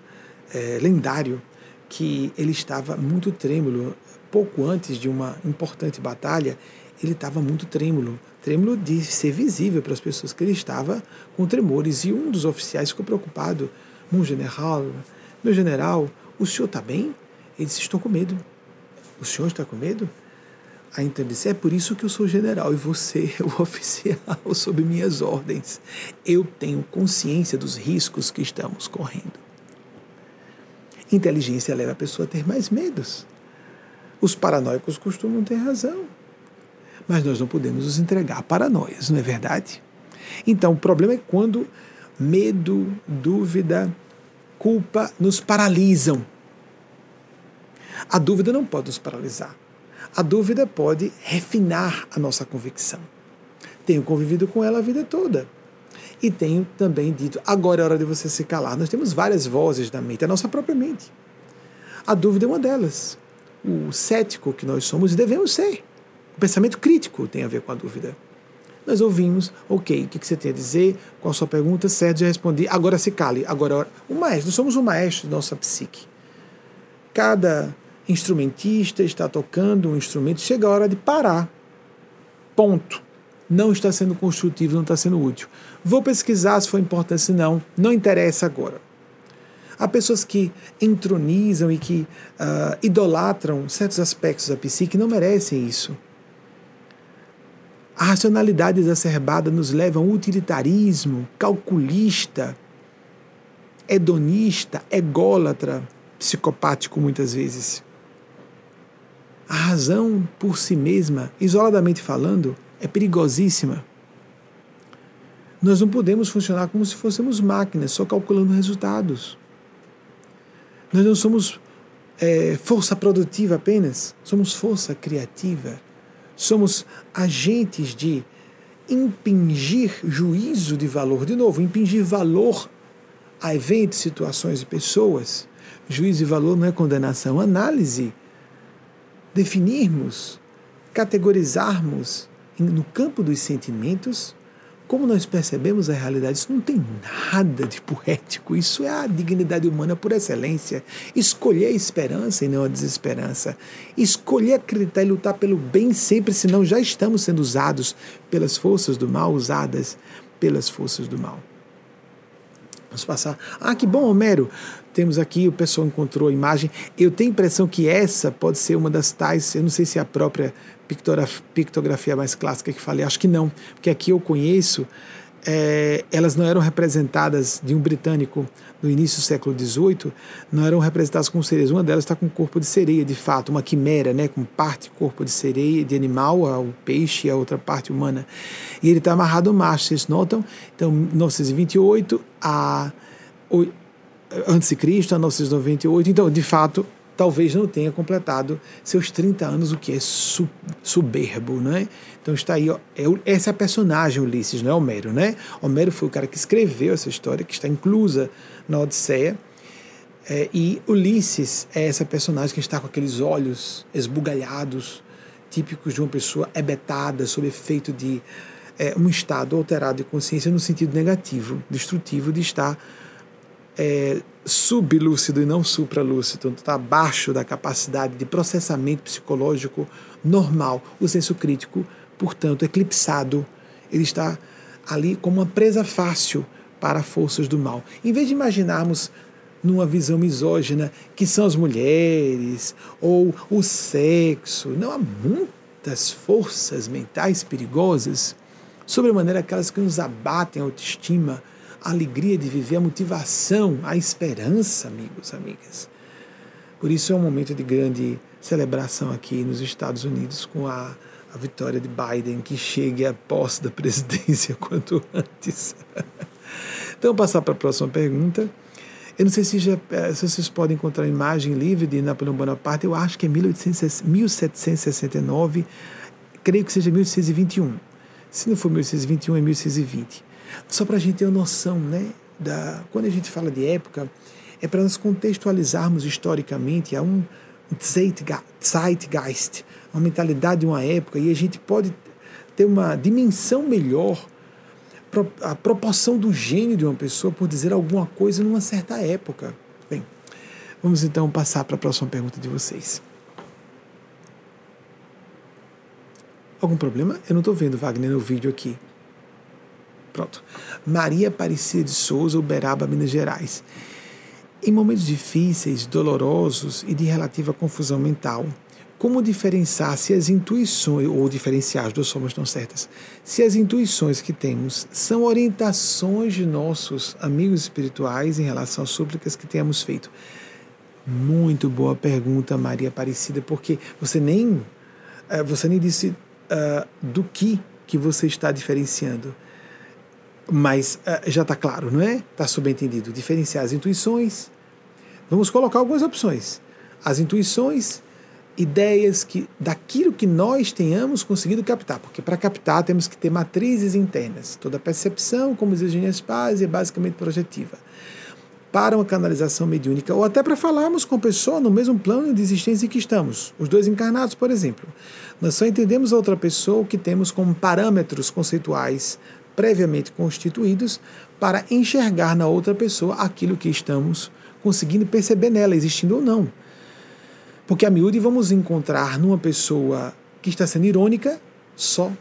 é, lendário, que ele estava muito trêmulo. Pouco antes de uma importante batalha, ele estava muito trêmulo, trêmulo de ser visível para as pessoas que ele estava com tremores. E um dos oficiais ficou preocupado. Meu general, meu general, o senhor está bem? Ele disse: Estou com medo. O senhor está com medo? Aí então ele disse: É por isso que eu sou general e você é o [laughs] oficial sob minhas ordens. Eu tenho consciência dos riscos que estamos correndo. Inteligência leva a pessoa a ter mais medos. Os paranoicos costumam ter razão mas nós não podemos nos entregar a paranoias, não é verdade? Então, o problema é quando medo, dúvida, culpa nos paralisam. A dúvida não pode nos paralisar. A dúvida pode refinar a nossa convicção. Tenho convivido com ela a vida toda. E tenho também dito: agora é hora de você se calar. Nós temos várias vozes na mente, a nossa própria mente. A dúvida é uma delas. O cético que nós somos devemos ser. O pensamento crítico tem a ver com a dúvida. Nós ouvimos, ok, o que você tem a dizer? Qual a sua pergunta? Certo, já respondi. Agora se cale. Agora, o maestro, nós somos o maestro da nossa psique. Cada instrumentista está tocando um instrumento, chega a hora de parar. Ponto. Não está sendo construtivo, não está sendo útil. Vou pesquisar se for importante, se não, não interessa agora. Há pessoas que entronizam e que uh, idolatram certos aspectos da psique que não merecem isso. A racionalidade exacerbada nos leva a um utilitarismo calculista, hedonista, ególatra, psicopático muitas vezes. A razão por si mesma, isoladamente falando, é perigosíssima. Nós não podemos funcionar como se fôssemos máquinas, só calculando resultados. Nós não somos é, força produtiva apenas, somos força criativa somos agentes de impingir juízo de valor. De novo, impingir valor a eventos, situações e pessoas. Juízo de valor não é condenação, análise. Definirmos, categorizarmos no campo dos sentimentos como nós percebemos a realidade, isso não tem nada de poético, isso é a dignidade humana por excelência. Escolher a esperança e não a desesperança. Escolher acreditar e lutar pelo bem sempre, senão já estamos sendo usados pelas forças do mal, usadas pelas forças do mal. Vamos passar. Ah, que bom, Homero. Temos aqui, o pessoal encontrou a imagem. Eu tenho a impressão que essa pode ser uma das tais, eu não sei se é a própria pictografia mais clássica que falei, acho que não, porque aqui eu conheço, é, elas não eram representadas de um britânico no início do século XVIII, não eram representadas com sereias. Uma delas está com corpo de sereia, de fato, uma quimera, né, com parte corpo de sereia, de animal, o peixe e a outra parte humana. E ele está amarrado ao macho, vocês notam? Então, 1928 a antes de Cristo, a 1998. Então, de fato, talvez não tenha completado seus 30 anos, o que é su soberbo, né? Então está aí, ó, é, essa é a personagem Ulisses, não é Homero, né? Homero foi o cara que escreveu essa história, que está inclusa na Odisseia, é, e Ulisses é essa personagem que está com aqueles olhos esbugalhados, típicos de uma pessoa hebetada, sob efeito de é, um estado alterado de consciência no sentido negativo, destrutivo de estar é, sublúcido e não supralúcido, está abaixo da capacidade de processamento psicológico normal. O senso crítico, portanto, eclipsado, ele está ali como uma presa fácil para forças do mal. Em vez de imaginarmos numa visão misógina que são as mulheres ou o sexo, não há muitas forças mentais perigosas, sobremaneira aquelas que nos abatem a autoestima, a alegria de viver, a motivação, a esperança, amigos, amigas. Por isso é um momento de grande celebração aqui nos Estados Unidos com a, a vitória de Biden, que chegue à posse da presidência [laughs] quanto antes. então, passar para a próxima pergunta. Eu não sei se, já, eh, se vocês podem encontrar a imagem livre de Napoleão Bonaparte, eu acho que é 1800, 1769, creio que seja 1821. Se não for 1821, é 1820. Só para a gente ter uma noção, né? Da, quando a gente fala de época, é para nós contextualizarmos historicamente a um Zeitgeist, uma mentalidade de uma época, e a gente pode ter uma dimensão melhor, a proporção do gênio de uma pessoa por dizer alguma coisa numa certa época. Bem, vamos então passar para a próxima pergunta de vocês. Algum problema? Eu não estou vendo Wagner no vídeo aqui. Pronto. Maria Aparecida de Souza, Uberaba, Minas Gerais. Em momentos difíceis, dolorosos e de relativa confusão mental, como diferenciar se as intuições, ou diferenciar, as duas formas estão certas, se as intuições que temos são orientações de nossos amigos espirituais em relação às súplicas que tenhamos feito? Muito boa pergunta, Maria Aparecida, porque você nem, eh, você nem disse uh, do que que você está diferenciando. Mas uh, já está claro, não é? Está subentendido. Diferenciar as intuições. Vamos colocar algumas opções. As intuições, ideias que daquilo que nós tenhamos conseguido captar, porque para captar temos que ter matrizes internas. Toda percepção, como diz Eugênia Spaz, é basicamente projetiva. Para uma canalização mediúnica, ou até para falarmos com pessoa no mesmo plano de existência em que estamos, os dois encarnados, por exemplo. Nós só entendemos a outra pessoa que temos como parâmetros conceituais previamente constituídos para enxergar na outra pessoa aquilo que estamos conseguindo perceber nela, existindo ou não. Porque a miúde vamos encontrar numa pessoa que está sendo irônica só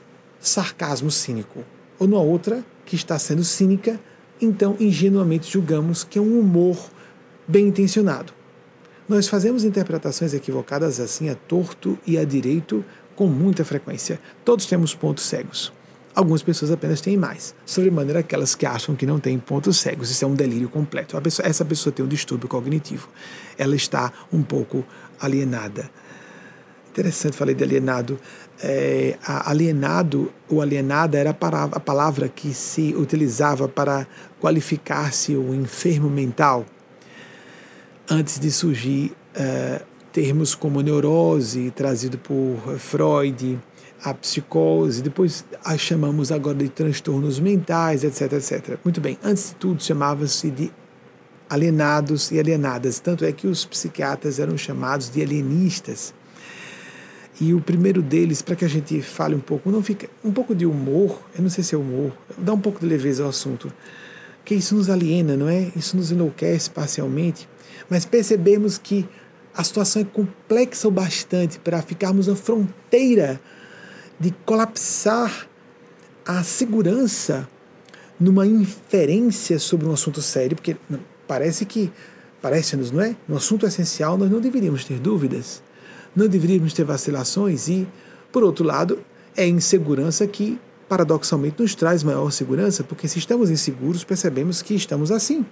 sarcasmo cínico, ou numa outra que está sendo cínica, então ingenuamente julgamos que é um humor bem intencionado. Nós fazemos interpretações equivocadas assim a torto e a direito com muita frequência. Todos temos pontos cegos. Algumas pessoas apenas têm mais, sobremaneira aquelas que acham que não têm pontos cegos. Isso é um delírio completo. Pessoa, essa pessoa tem um distúrbio cognitivo. Ela está um pouco alienada. Interessante, falei de alienado. É, alienado ou alienada era a palavra, que se utilizava para qualificar-se o enfermo mental antes de surgir é, termos como neurose, trazido por Freud, a psicose, depois a chamamos agora de transtornos mentais, etc, etc. Muito bem, antes de tudo chamava-se de alienados e alienadas, tanto é que os psiquiatras eram chamados de alienistas. E o primeiro deles, para que a gente fale um pouco, não fica um pouco de humor, eu não sei se é humor, dá um pouco de leveza ao assunto, que isso nos aliena, não é? Isso nos enlouquece parcialmente, mas percebemos que a situação é complexa o bastante para ficarmos na fronteira de colapsar a segurança numa inferência sobre um assunto sério, porque parece que, parece-nos, não é? No assunto essencial nós não deveríamos ter dúvidas, não deveríamos ter vacilações e, por outro lado, é insegurança que paradoxalmente nos traz maior segurança, porque se estamos inseguros, percebemos que estamos assim,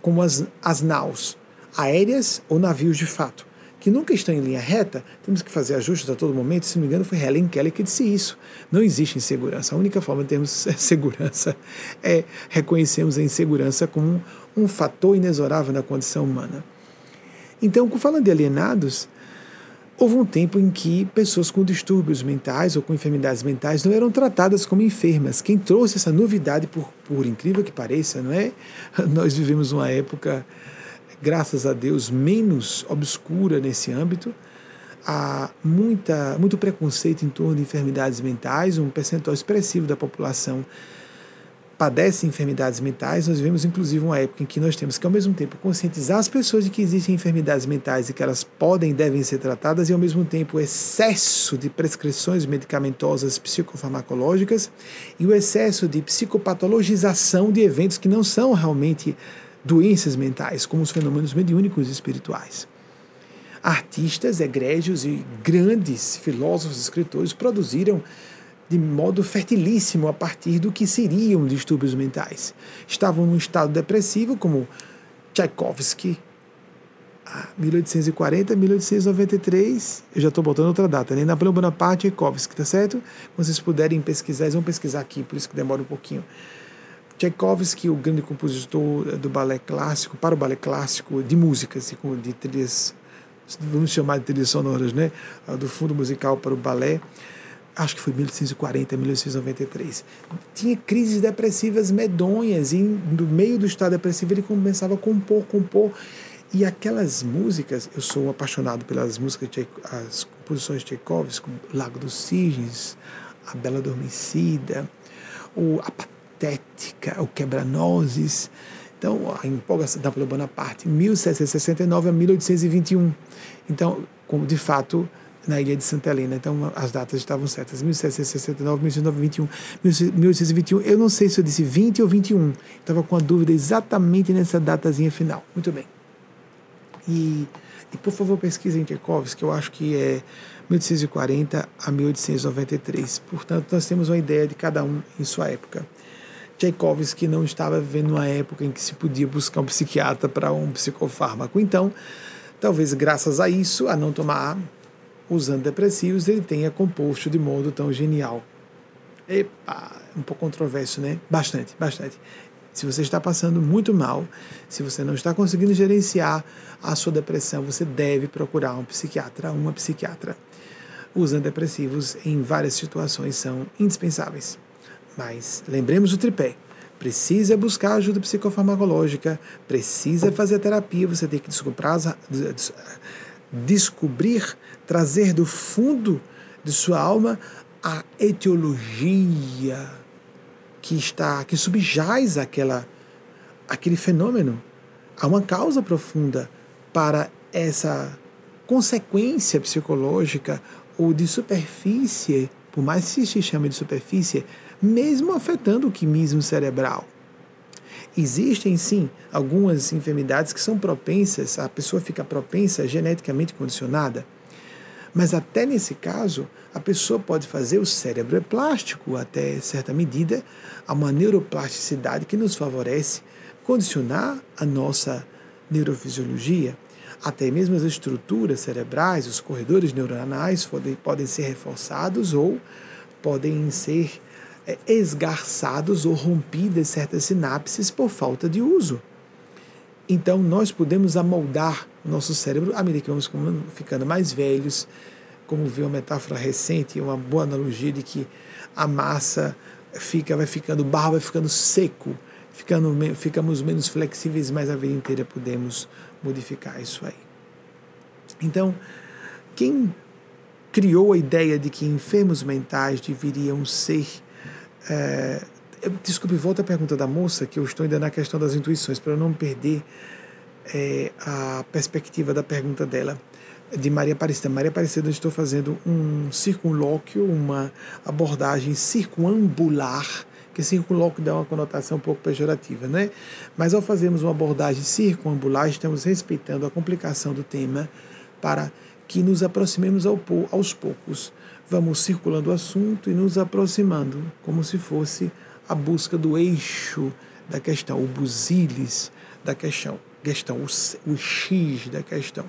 como as, as naus, aéreas ou navios de fato que nunca estão em linha reta, temos que fazer ajustes a todo momento. Se não me engano, foi Helen Keller que disse isso. Não existe insegurança. A única forma de termos [laughs] segurança é reconhecermos a insegurança como um, fator inexorável na condição humana. Então, falando de alienados, houve um tempo em que pessoas com distúrbios mentais ou com enfermidades mentais não eram tratadas como enfermas. Quem trouxe essa novidade, por, por incrível que pareça, não é? [laughs] Nós vivemos uma época graças a Deus, menos obscura nesse âmbito. Há muita, muito preconceito em torno de enfermidades mentais, um percentual expressivo da população padecem enfermidades mentais, nós vivemos inclusive uma época em que nós temos que, ao mesmo tempo, conscientizar as pessoas de que existem enfermidades mentais e que elas podem e devem ser tratadas, e ao mesmo tempo o excesso de prescrições medicamentosas psicofarmacológicas e o excesso de psicopatologização de eventos que não são realmente doenças mentais, como os fenômenos mediúnicos e espirituais. Artistas egrégios e grandes filósofos e escritores produziram de modo fertilíssimo a partir do que seriam distúrbios mentais. Estavam num estado depressivo, como Tchaikovsky, 1840, 1893, eu já estou botando outra data, né? Napoleão Bonaparte e Tchaikovsky, tá certo? Quando vocês puderem pesquisar, eles vão pesquisar aqui, por isso que demora um pouquinho. Tchaikovsky, o grande compositor do balé clássico, para o balé clássico, de músicas, de trilhas, vamos chamar de trilhas sonoras, né? Do fundo musical para o balé acho que foi 1840, 1893. Tinha crises depressivas medonhas e no meio do estado depressivo ele começava a compor, compor. E aquelas músicas, eu sou apaixonado pelas músicas, as composições de Tchaikovsky, Lago dos Cisnes, A Bela Adormecida, o, a Patética, o Quebra-Nozes. Então, a empolgação da Napoleão Bonaparte, 1769 a 1821. Então, como de fato na ilha de Santa Helena. Então as datas estavam certas: 1769, 1821, 1821. Eu não sei se eu disse 20 ou 21. Estava com a dúvida exatamente nessa datazinha final. Muito bem. E, e por favor pesquisem Tchaikovsky, que eu acho que é 1840 a 1893. Portanto, nós temos uma ideia de cada um em sua época. Tchaikovsky não estava vivendo uma época em que se podia buscar um psiquiatra para um psicofármaco. Então, talvez graças a isso, a não tomar usando depressivos, ele tenha composto de modo tão genial. Epa, um pouco controverso, né? Bastante, bastante. Se você está passando muito mal, se você não está conseguindo gerenciar a sua depressão, você deve procurar um psiquiatra, uma psiquiatra. Os antidepressivos em várias situações são indispensáveis. Mas lembremos do tripé. Precisa buscar ajuda psicofarmacológica, precisa fazer terapia, você tem que descobrir trazer do fundo de sua alma a etiologia que está que subjaz aquela aquele fenômeno há uma causa profunda para essa consequência psicológica ou de superfície por mais que se chame de superfície mesmo afetando o quimismo cerebral Existem sim algumas enfermidades que são propensas, a pessoa fica propensa, geneticamente condicionada, mas até nesse caso, a pessoa pode fazer o cérebro é plástico até certa medida, há uma neuroplasticidade que nos favorece condicionar a nossa neurofisiologia. Até mesmo as estruturas cerebrais, os corredores neuronais podem, podem ser reforçados ou podem ser esgarçados ou rompidas certas sinapses por falta de uso. Então, nós podemos amoldar nosso cérebro à medida que vamos ficando mais velhos, como viu uma metáfora recente, uma boa analogia de que a massa fica, vai ficando, o barro vai ficando seco, ficando, ficamos menos flexíveis, mas a vida inteira podemos modificar isso aí. Então, quem criou a ideia de que enfermos mentais deveriam ser é, desculpe, volta à pergunta da moça, que eu estou ainda na questão das intuições, para eu não perder é, a perspectiva da pergunta dela, de Maria Aparecida. Maria Aparecida, eu estou fazendo um circunlóquio, uma abordagem circunambular, que circunlóquio dá uma conotação um pouco pejorativa, né? Mas ao fazermos uma abordagem circunambular, estamos respeitando a complicação do tema para que nos aproximemos ao, aos poucos vamos circulando o assunto e nos aproximando, como se fosse a busca do eixo da questão, o busilis da questão, questão o, o X da questão.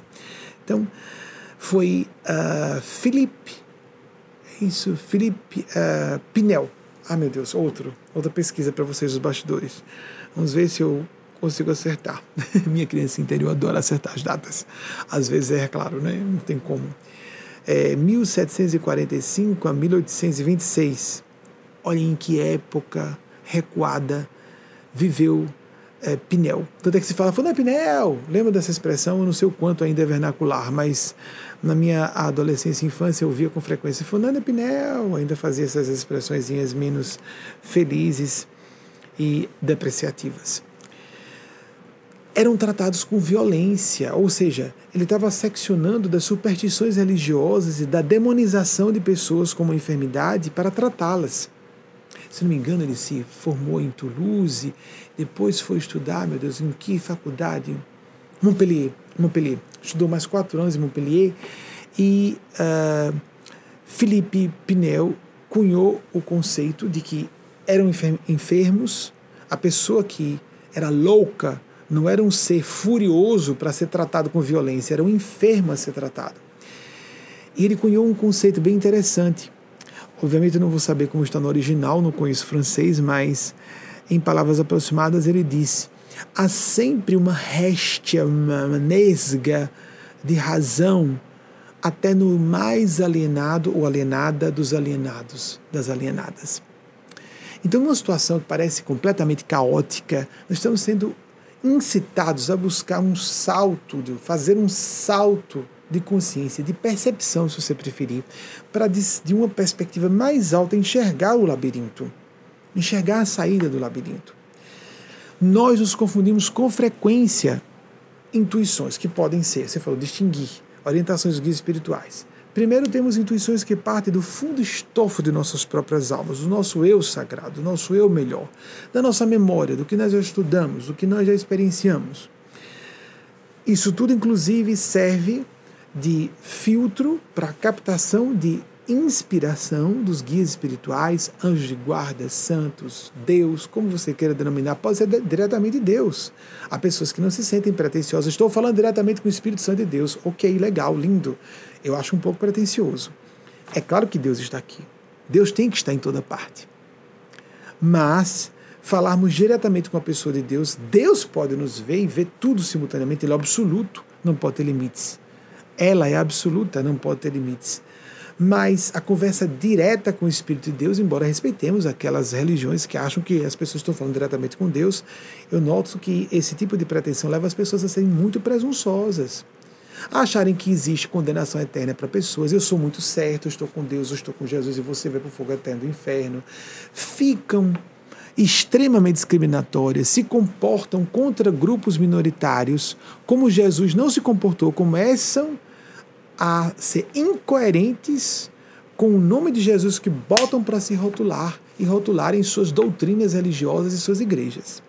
Então, foi uh, Felipe, é isso, Felipe uh, Pinel. Ah, meu Deus, outro, outra pesquisa para vocês, os bastidores. Vamos ver se eu consigo acertar. [laughs] Minha criança interior adora acertar as datas. Às vezes é claro, né? Não tem como é, 1745 a 1826. Olhem em que época recuada viveu é, Pinel. Tanto é que se fala, Fulano é Pinel! Lembra dessa expressão? Eu não sei o quanto ainda é vernacular, mas na minha adolescência e infância eu via com frequência Fulano é Pinel! Ainda fazia essas expressões menos felizes. e depreciativas. Eram tratados com violência, ou seja, ele estava seccionando das superstições religiosas e da demonização de pessoas com uma enfermidade para tratá-las. Se não me engano, ele se formou em Toulouse, depois foi estudar, meu Deus, em que faculdade? Montpellier. Montpellier. Estudou mais quatro anos em Montpellier e uh, Felipe Pinel cunhou o conceito de que eram enfermos, a pessoa que era louca não era um ser furioso para ser tratado com violência, era um enfermo a ser tratado. E ele cunhou um conceito bem interessante. Obviamente eu não vou saber como está no original, não conheço francês, mas em palavras aproximadas ele disse: há sempre uma réstia, uma nesga de razão até no mais alienado ou alienada dos alienados, das alienadas. Então, numa situação que parece completamente caótica, nós estamos sendo incitados a buscar um salto, de fazer um salto de consciência, de percepção, se você preferir, para de uma perspectiva mais alta enxergar o labirinto, enxergar a saída do labirinto. Nós nos confundimos com frequência intuições que podem ser, você falou, distinguir, orientações dos guias espirituais. Primeiro temos intuições que partem do fundo estofo de nossas próprias almas, do nosso eu sagrado, do nosso eu melhor, da nossa memória, do que nós já estudamos, do que nós já experienciamos. Isso tudo, inclusive, serve de filtro para a captação de inspiração dos guias espirituais, anjos de guarda, santos, Deus, como você queira denominar, pode ser diretamente Deus. Há pessoas que não se sentem pretensiosas. Estou falando diretamente com o Espírito Santo de Deus. Ok, legal, lindo. Eu acho um pouco pretensioso. É claro que Deus está aqui. Deus tem que estar em toda parte. Mas falarmos diretamente com a pessoa de Deus, Deus pode nos ver e ver tudo simultaneamente. Ele é absoluto, não pode ter limites. Ela é absoluta, não pode ter limites. Mas a conversa direta com o Espírito de Deus, embora respeitemos aquelas religiões que acham que as pessoas estão falando diretamente com Deus, eu noto que esse tipo de pretensão leva as pessoas a serem muito presunçosas. Acharem que existe condenação eterna para pessoas. Eu sou muito certo, eu estou com Deus, eu estou com Jesus e você vai para o fogo eterno do inferno. Ficam extremamente discriminatórias, se comportam contra grupos minoritários, como Jesus não se comportou, começam a ser incoerentes com o nome de Jesus que botam para se rotular e rotularem suas doutrinas religiosas e suas igrejas.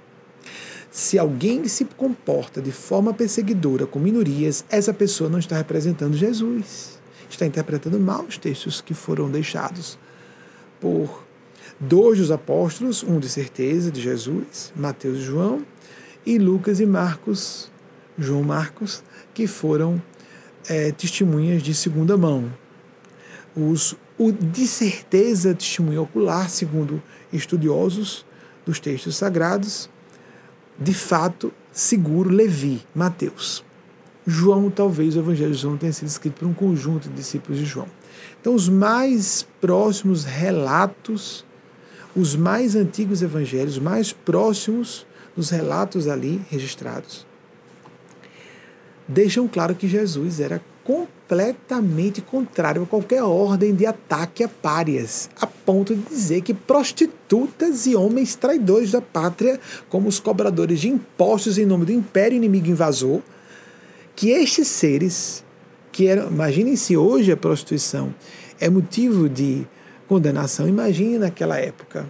Se alguém se comporta de forma perseguidora com minorias, essa pessoa não está representando Jesus. Está interpretando mal os textos que foram deixados por dois dos apóstolos, um de certeza de Jesus, Mateus e João, e Lucas e Marcos, João Marcos, que foram é, testemunhas de segunda mão. Os, o de certeza testemunho ocular, segundo estudiosos dos textos sagrados, de fato, seguro Levi, Mateus. João, talvez o Evangelho de João tenha sido escrito por um conjunto de discípulos de João. Então, os mais próximos relatos os mais antigos evangelhos, mais próximos dos relatos ali registrados, deixam claro que Jesus era completamente contrário a qualquer ordem de ataque a párias, a ponto de dizer que prostitutas e homens traidores da pátria, como os cobradores de impostos em nome do império inimigo invasor, que estes seres, que eram, imaginem se hoje a prostituição é motivo de condenação. Imagine naquela época,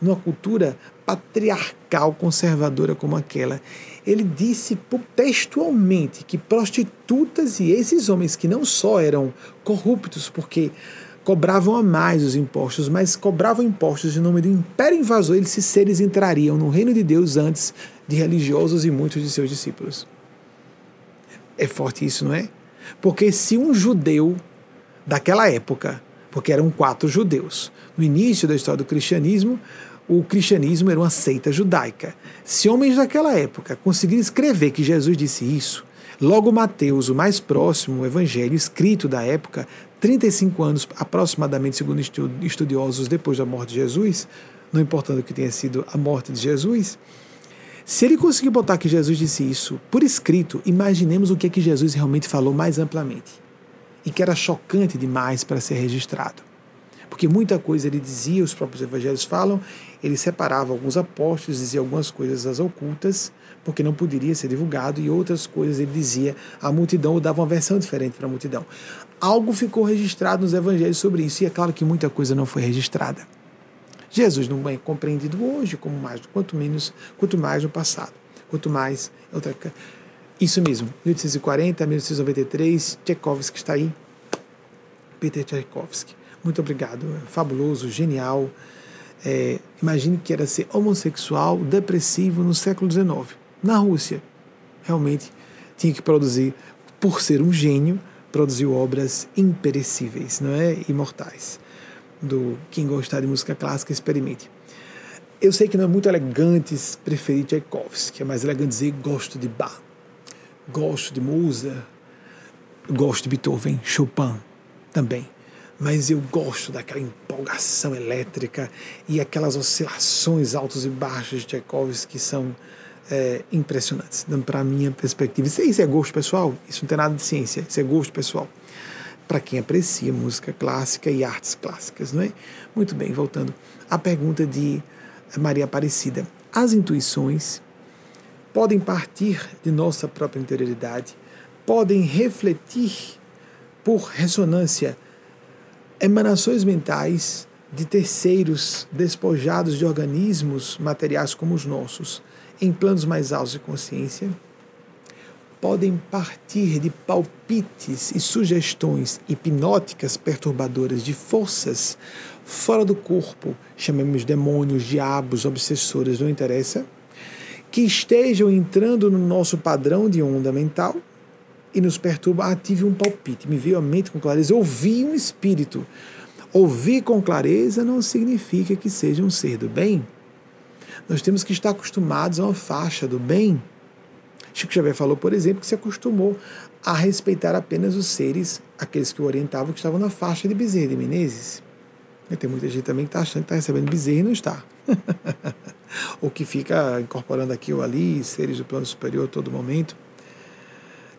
numa cultura patriarcal conservadora como aquela. Ele disse textualmente que prostitutas e esses homens que não só eram corruptos porque cobravam a mais os impostos, mas cobravam impostos em nome do império invasor, esses seres entrariam no reino de Deus antes de religiosos e muitos de seus discípulos. É forte isso, não é? Porque se um judeu daquela época porque eram quatro judeus. No início da história do cristianismo, o cristianismo era uma seita judaica. Se homens daquela época conseguiram escrever que Jesus disse isso, logo Mateus, o mais próximo evangelho escrito da época, 35 anos aproximadamente, segundo estudiosos, depois da morte de Jesus, não importando que tenha sido a morte de Jesus, se ele conseguiu botar que Jesus disse isso por escrito, imaginemos o que é que Jesus realmente falou mais amplamente e que era chocante demais para ser registrado. Porque muita coisa ele dizia, os próprios evangelhos falam, ele separava alguns apóstolos, dizia algumas coisas as ocultas, porque não poderia ser divulgado, e outras coisas ele dizia à multidão, ou dava uma versão diferente para a multidão. Algo ficou registrado nos evangelhos sobre isso, e é claro que muita coisa não foi registrada. Jesus não é compreendido hoje como mais, quanto menos, quanto mais no passado, quanto mais outra isso mesmo, 1840 1893, Tchaikovsky está aí. Peter Tchaikovsky. Muito obrigado, fabuloso, genial. É, imagine que era ser homossexual, depressivo no século XIX, na Rússia. Realmente tinha que produzir, por ser um gênio, produziu obras imperecíveis, não é? Imortais. Do quem gostar de música clássica, experimente. Eu sei que não é muito elegante preferir Tchaikovsky, é mais elegante dizer gosto de Bach gosto de Mozart, gosto de Beethoven, Chopin também. Mas eu gosto daquela empolgação elétrica e aquelas oscilações altos e baixos de Tchaikovsky que são é, impressionantes, para a minha perspectiva. Isso, isso é gosto pessoal? Isso não tem nada de ciência, isso é gosto pessoal. Para quem aprecia música clássica e artes clássicas, não é? Muito bem, voltando à pergunta de Maria Aparecida. As intuições podem partir de nossa própria interioridade, podem refletir por ressonância emanações mentais de terceiros despojados de organismos materiais como os nossos, em planos mais altos de consciência, podem partir de palpites e sugestões hipnóticas perturbadoras de forças fora do corpo, chamemos demônios, diabos, obsessores, não interessa que estejam entrando no nosso padrão de onda mental e nos perturba. Ah, tive um palpite, me veio a mente com clareza, ouvi um espírito. Ouvir com clareza não significa que seja um ser do bem. Nós temos que estar acostumados a uma faixa do bem. Chico Xavier falou, por exemplo, que se acostumou a respeitar apenas os seres, aqueles que o orientavam, que estavam na faixa de Bezerra de Menezes. Tem muita gente também que está achando que está recebendo Bezerra e não está. [laughs] ou que fica incorporando aqui ou ali seres do plano superior a todo momento.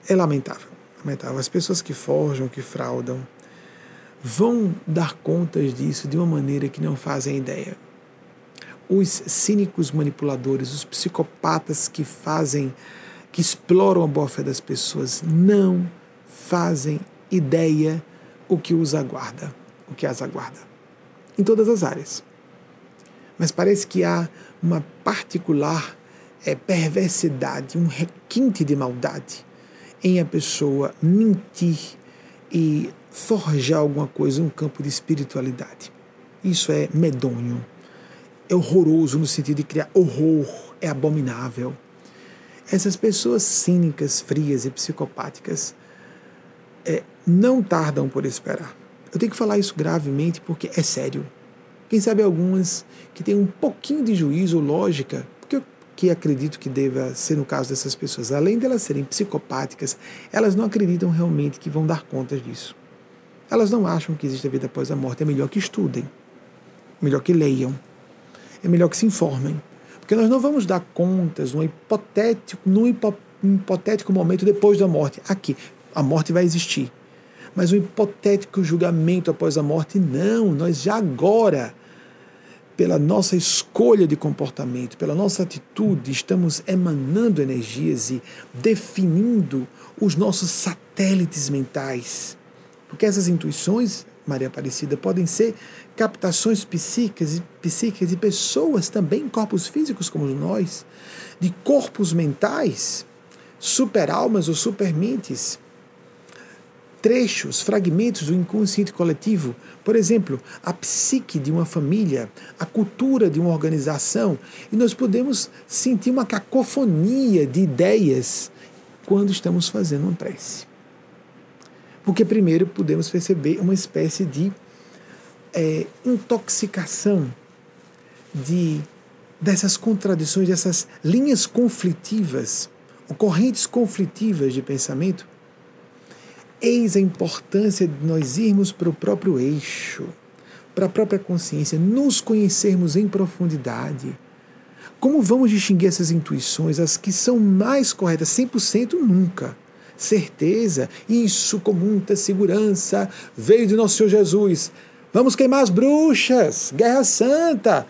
É lamentável. lamentável. As pessoas que forjam, que fraudam, vão dar contas disso de uma maneira que não fazem ideia. Os cínicos manipuladores, os psicopatas que fazem, que exploram a boa-fé das pessoas, não fazem ideia o que os aguarda, o que as aguarda. Em todas as áreas. Mas parece que há uma particular é, perversidade, um requinte de maldade em a pessoa mentir e forjar alguma coisa um campo de espiritualidade. Isso é medonho, é horroroso no sentido de criar horror, é abominável. Essas pessoas cínicas, frias e psicopáticas é, não tardam por esperar. Eu tenho que falar isso gravemente porque é sério. Quem sabe algumas que têm um pouquinho de juízo ou lógica, que acredito que deva ser no caso dessas pessoas, além de elas serem psicopáticas, elas não acreditam realmente que vão dar conta disso. Elas não acham que existe a vida após a morte. É melhor que estudem, é melhor que leiam, é melhor que se informem. Porque nós não vamos dar contas num hipotético, num hipotético momento depois da morte. Aqui, a morte vai existir. Mas um hipotético julgamento após a morte, não. Nós já agora pela nossa escolha de comportamento, pela nossa atitude, estamos emanando energias e definindo os nossos satélites mentais. Porque essas intuições, Maria Aparecida, podem ser captações psíquicas e psíquicas de pessoas também, corpos físicos como nós, de corpos mentais, superalmas ou supermentes trechos, fragmentos do inconsciente coletivo. Por exemplo, a psique de uma família, a cultura de uma organização. E nós podemos sentir uma cacofonia de ideias quando estamos fazendo uma prece. Porque, primeiro, podemos perceber uma espécie de é, intoxicação de, dessas contradições, dessas linhas conflitivas, correntes conflitivas de pensamento Eis a importância de nós irmos para o próprio eixo, para a própria consciência, nos conhecermos em profundidade. Como vamos distinguir essas intuições, as que são mais corretas? 100% nunca. Certeza, isso com muita segurança, veio de nosso Senhor Jesus. Vamos queimar as bruxas, Guerra Santa,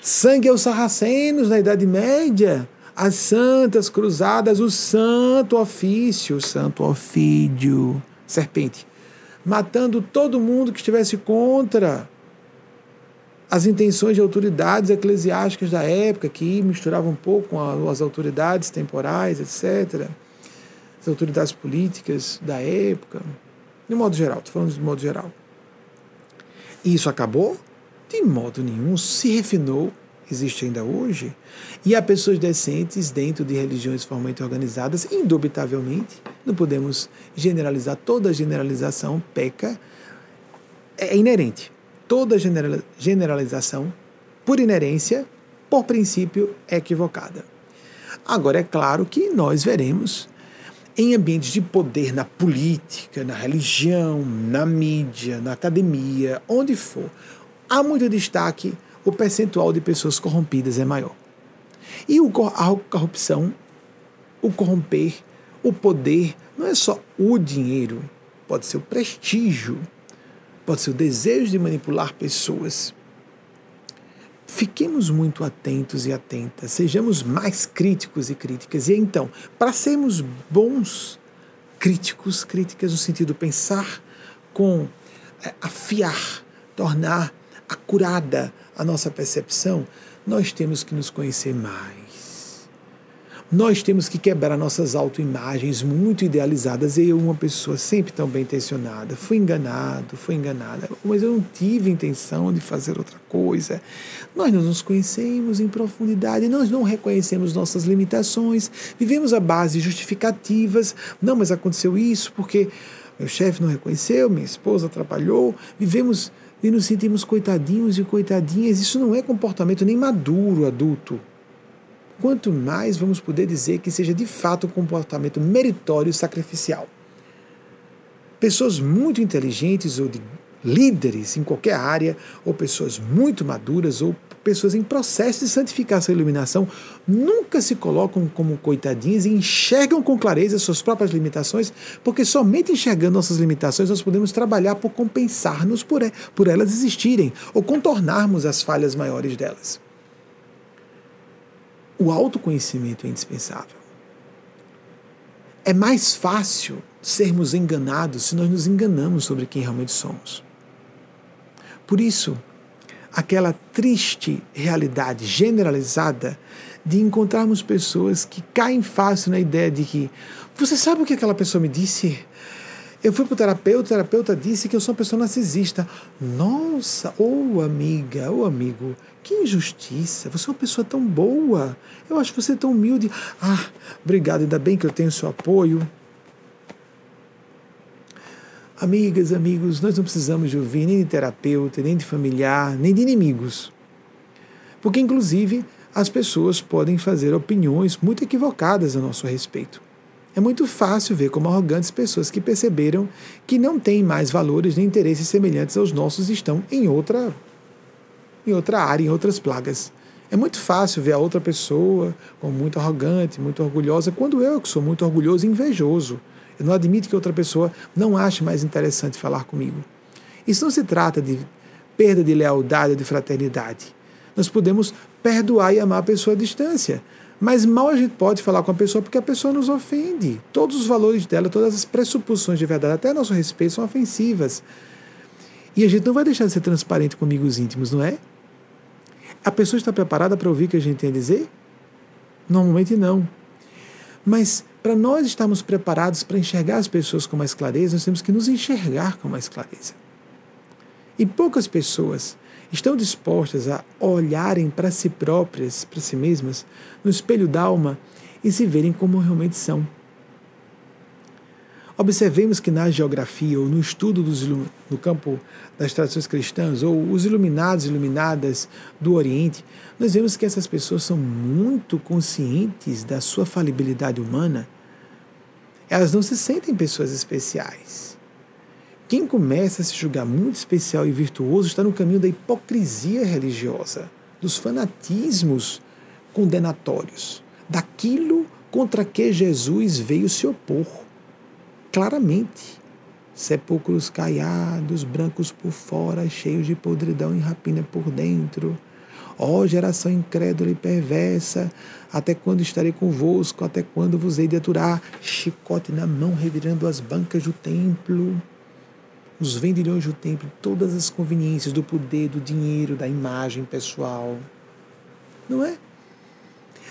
sangue aos sarracenos na Idade Média, as santas cruzadas, o santo ofício, o santo ofídio, serpente, matando todo mundo que estivesse contra as intenções de autoridades eclesiásticas da época, que misturavam um pouco com as autoridades temporais, etc., as autoridades políticas da época, de modo geral, estou falando de modo geral. E isso acabou? De modo nenhum, se refinou, existe ainda hoje. E há pessoas decentes dentro de religiões formalmente organizadas, indubitavelmente, não podemos generalizar, toda generalização peca, é inerente toda generalização, por inerência, por princípio, é equivocada. Agora, é claro que nós veremos em ambientes de poder, na política, na religião, na mídia, na academia, onde for, há muito destaque, o percentual de pessoas corrompidas é maior. E a corrupção, o corromper, o poder, não é só o dinheiro, pode ser o prestígio, pode ser o desejo de manipular pessoas. Fiquemos muito atentos e atentas, sejamos mais críticos e críticas. E então, para sermos bons críticos, críticas no sentido pensar com é, afiar, tornar acurada a nossa percepção, nós temos que nos conhecer mais nós temos que quebrar nossas autoimagens muito idealizadas. Eu, uma pessoa sempre tão bem intencionada, fui enganado, fui enganada, mas eu não tive intenção de fazer outra coisa. Nós não nos conhecemos em profundidade, nós não reconhecemos nossas limitações, vivemos à base justificativas. Não, mas aconteceu isso porque meu chefe não reconheceu, minha esposa atrapalhou. Vivemos e nos sentimos coitadinhos e coitadinhas. Isso não é comportamento nem maduro, adulto quanto mais vamos poder dizer que seja de fato um comportamento meritório e sacrificial. Pessoas muito inteligentes ou de líderes em qualquer área, ou pessoas muito maduras, ou pessoas em processo de santificação e iluminação, nunca se colocam como coitadinhas e enxergam com clareza suas próprias limitações, porque somente enxergando nossas limitações nós podemos trabalhar por compensar-nos por, por elas existirem, ou contornarmos as falhas maiores delas o autoconhecimento é indispensável. É mais fácil sermos enganados se nós nos enganamos sobre quem realmente somos. Por isso, aquela triste realidade generalizada de encontrarmos pessoas que caem fácil na ideia de que você sabe o que aquela pessoa me disse? Eu fui para o terapeuta, o terapeuta disse que eu sou uma pessoa narcisista. Nossa, ô oh, amiga, ô oh, amigo, que injustiça. Você é uma pessoa tão boa. Eu acho você tão humilde. Ah, obrigado, ainda bem que eu tenho seu apoio. Amigas, amigos, nós não precisamos de ouvir nem de terapeuta, nem de familiar, nem de inimigos. Porque, inclusive, as pessoas podem fazer opiniões muito equivocadas a nosso respeito. É muito fácil ver como arrogantes pessoas que perceberam que não têm mais valores nem interesses semelhantes aos nossos estão em outra, em outra área, em outras plagas. É muito fácil ver a outra pessoa como muito arrogante, muito orgulhosa, quando eu que sou muito orgulhoso e invejoso. Eu não admito que outra pessoa não ache mais interessante falar comigo. Isso não se trata de perda de lealdade ou de fraternidade. Nós podemos perdoar e amar a pessoa à distância, mas mal a gente pode falar com a pessoa porque a pessoa nos ofende. Todos os valores dela, todas as pressuposições de verdade, até nosso respeito, são ofensivas. E a gente não vai deixar de ser transparente com amigos íntimos, não é? A pessoa está preparada para ouvir o que a gente tem a dizer? Normalmente não. Mas para nós estarmos preparados para enxergar as pessoas com mais clareza, nós temos que nos enxergar com mais clareza. E poucas pessoas estão dispostas a olharem para si próprias, para si mesmas, no espelho da alma e se verem como realmente são. Observemos que na geografia ou no estudo dos, no campo das tradições cristãs ou os iluminados e iluminadas do Oriente, nós vemos que essas pessoas são muito conscientes da sua falibilidade humana. Elas não se sentem pessoas especiais quem começa a se julgar muito especial e virtuoso está no caminho da hipocrisia religiosa, dos fanatismos condenatórios, daquilo contra que Jesus veio se opor, claramente. sepulcros caiados, brancos por fora, cheios de podridão e rapina por dentro. Ó oh, geração incrédula e perversa, até quando estarei convosco? Até quando vos hei de aturar? Chicote na mão, revirando as bancas do templo. Os vendilhões do templo, todas as conveniências do poder, do dinheiro, da imagem pessoal. Não é?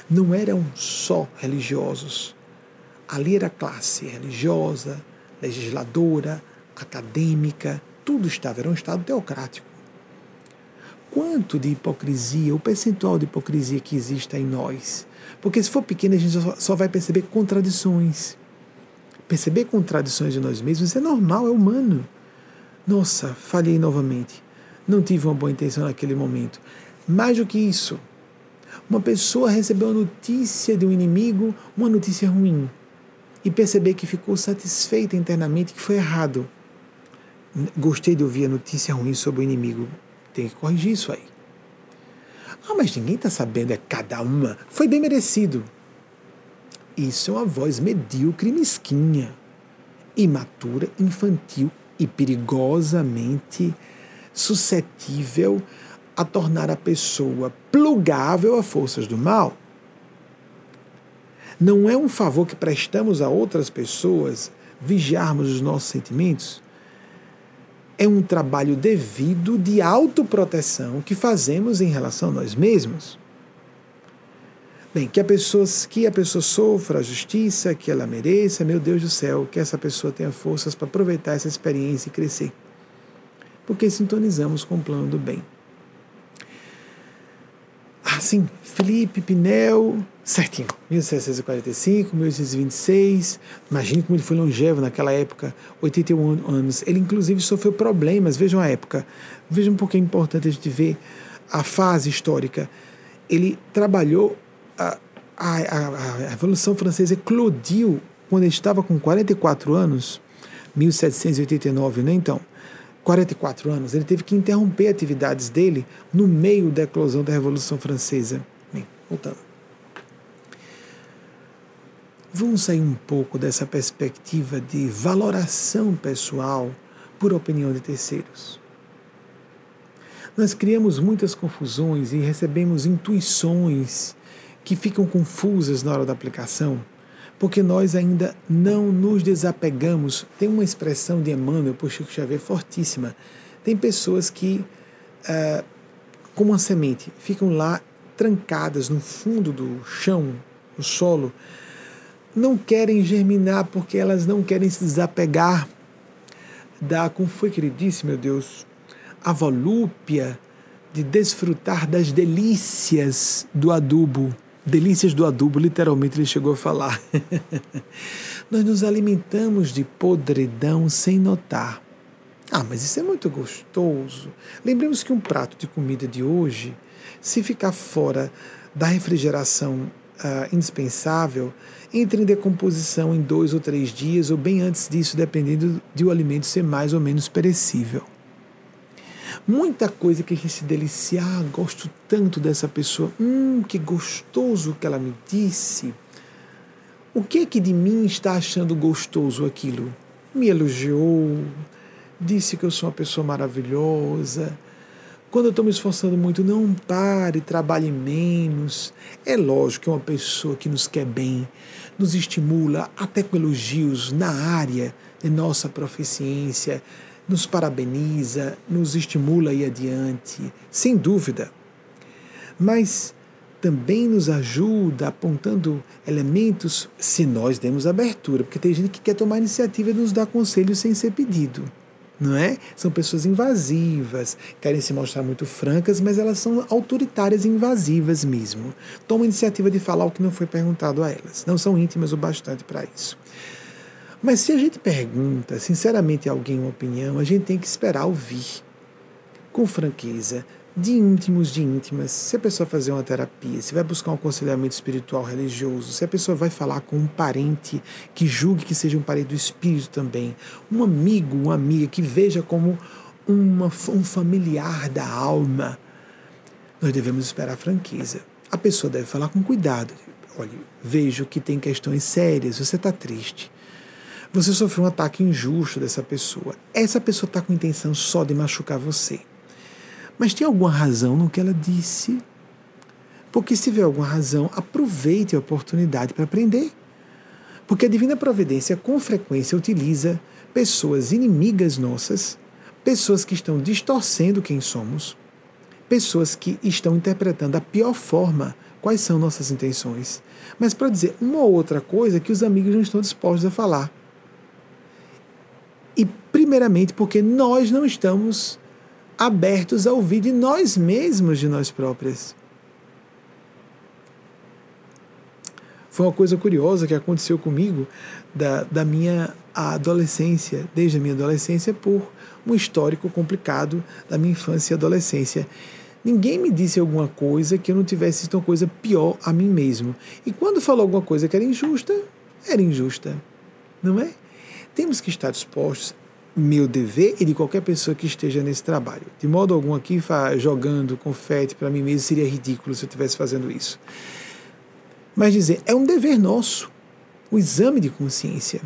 Não eram só religiosos. Ali era classe religiosa, legisladora, acadêmica, tudo estava, era um Estado teocrático quanto de hipocrisia, o percentual de hipocrisia que existe em nós. Porque se for pequeno, a gente só vai perceber contradições. Perceber contradições de nós mesmos é normal, é humano. Nossa, falhei novamente. Não tive uma boa intenção naquele momento. Mais do que isso, uma pessoa recebeu a notícia de um inimigo, uma notícia ruim, e perceber que ficou satisfeita internamente que foi errado. Gostei de ouvir a notícia ruim sobre o inimigo. Tem que corrigir isso aí. Ah, mas ninguém está sabendo, é cada uma. Foi bem merecido. Isso é uma voz medíocre mesquinha, imatura, infantil e perigosamente suscetível a tornar a pessoa plugável a forças do mal. Não é um favor que prestamos a outras pessoas vigiarmos os nossos sentimentos? É um trabalho devido de autoproteção que fazemos em relação a nós mesmos. Bem, que a pessoa, que a pessoa sofra a justiça, que ela mereça, meu Deus do céu, que essa pessoa tenha forças para aproveitar essa experiência e crescer. Porque sintonizamos com o plano do bem. Assim, Felipe Pinel, certinho, 1745, 1826. Imagine como ele foi longevo naquela época, 81 anos. Ele, inclusive, sofreu problemas. Vejam a época. Vejam pouquinho é importante a gente ver a fase histórica. Ele trabalhou. A, a, a, a Revolução Francesa eclodiu quando ele estava com 44 anos, 1789, né? Então. 44 anos, ele teve que interromper atividades dele no meio da eclosão da Revolução Francesa. Bem, voltando. Vamos sair um pouco dessa perspectiva de valoração pessoal por opinião de terceiros. Nós criamos muitas confusões e recebemos intuições que ficam confusas na hora da aplicação porque nós ainda não nos desapegamos. Tem uma expressão de Emmanuel por Chico Xavier fortíssima. Tem pessoas que, uh, como uma semente, ficam lá trancadas no fundo do chão, no solo, não querem germinar porque elas não querem se desapegar da, como foi que ele disse, meu Deus, a volúpia de desfrutar das delícias do adubo delícias do adubo, literalmente ele chegou a falar. [laughs] Nós nos alimentamos de podridão sem notar. Ah, mas isso é muito gostoso. Lembremos que um prato de comida de hoje, se ficar fora da refrigeração uh, indispensável, entra em decomposição em dois ou três dias, ou bem antes disso, dependendo de o alimento ser mais ou menos perecível. Muita coisa que a gente se delicia, ah, gosto tanto dessa pessoa, hum, que gostoso que ela me disse. O que é que de mim está achando gostoso aquilo? Me elogiou, disse que eu sou uma pessoa maravilhosa. Quando eu estou me esforçando muito, não pare, trabalhe menos. É lógico que uma pessoa que nos quer bem, nos estimula até com elogios na área de nossa proficiência, nos parabeniza, nos estimula ir adiante, sem dúvida. Mas também nos ajuda apontando elementos se nós demos abertura, porque tem gente que quer tomar iniciativa e nos dar conselhos sem ser pedido. Não é? São pessoas invasivas, querem se mostrar muito francas, mas elas são autoritárias e invasivas mesmo. Tomam iniciativa de falar o que não foi perguntado a elas. Não são íntimas o bastante para isso. Mas se a gente pergunta sinceramente a alguém uma opinião, a gente tem que esperar ouvir com franqueza, de íntimos, de íntimas. Se a pessoa fazer uma terapia, se vai buscar um aconselhamento espiritual religioso, se a pessoa vai falar com um parente que julgue que seja um parente do espírito também, um amigo, uma amiga que veja como uma, um familiar da alma, nós devemos esperar franqueza. A pessoa deve falar com cuidado. Olha, vejo que tem questões sérias, você está triste Você sofreu um ataque injusto dessa pessoa. Essa pessoa está com intenção só de machucar você. Mas tem alguma razão no que ela disse? Porque se tiver alguma razão, aproveite a oportunidade para aprender. Porque a divina providência com frequência utiliza pessoas inimigas nossas, pessoas que estão distorcendo quem somos, pessoas que estão interpretando a pior forma quais são nossas intenções, mas para dizer uma ou outra coisa que os amigos não estão dispostos a falar. E, primeiramente, porque nós não estamos abertos a ouvir de nós mesmos, de nós próprias. Foi uma coisa curiosa que aconteceu comigo da, da minha adolescência, desde a minha adolescência, por um histórico complicado da minha infância e adolescência. Ninguém me disse alguma coisa que eu não tivesse uma coisa pior a mim mesmo. E quando falou alguma coisa que era injusta, era injusta. Não é? Temos que estar dispostos, meu dever e de qualquer pessoa que esteja nesse trabalho. De modo algum, aqui jogando confete para mim mesmo seria ridículo se eu estivesse fazendo isso. Mas dizer, é um dever nosso, o exame de consciência.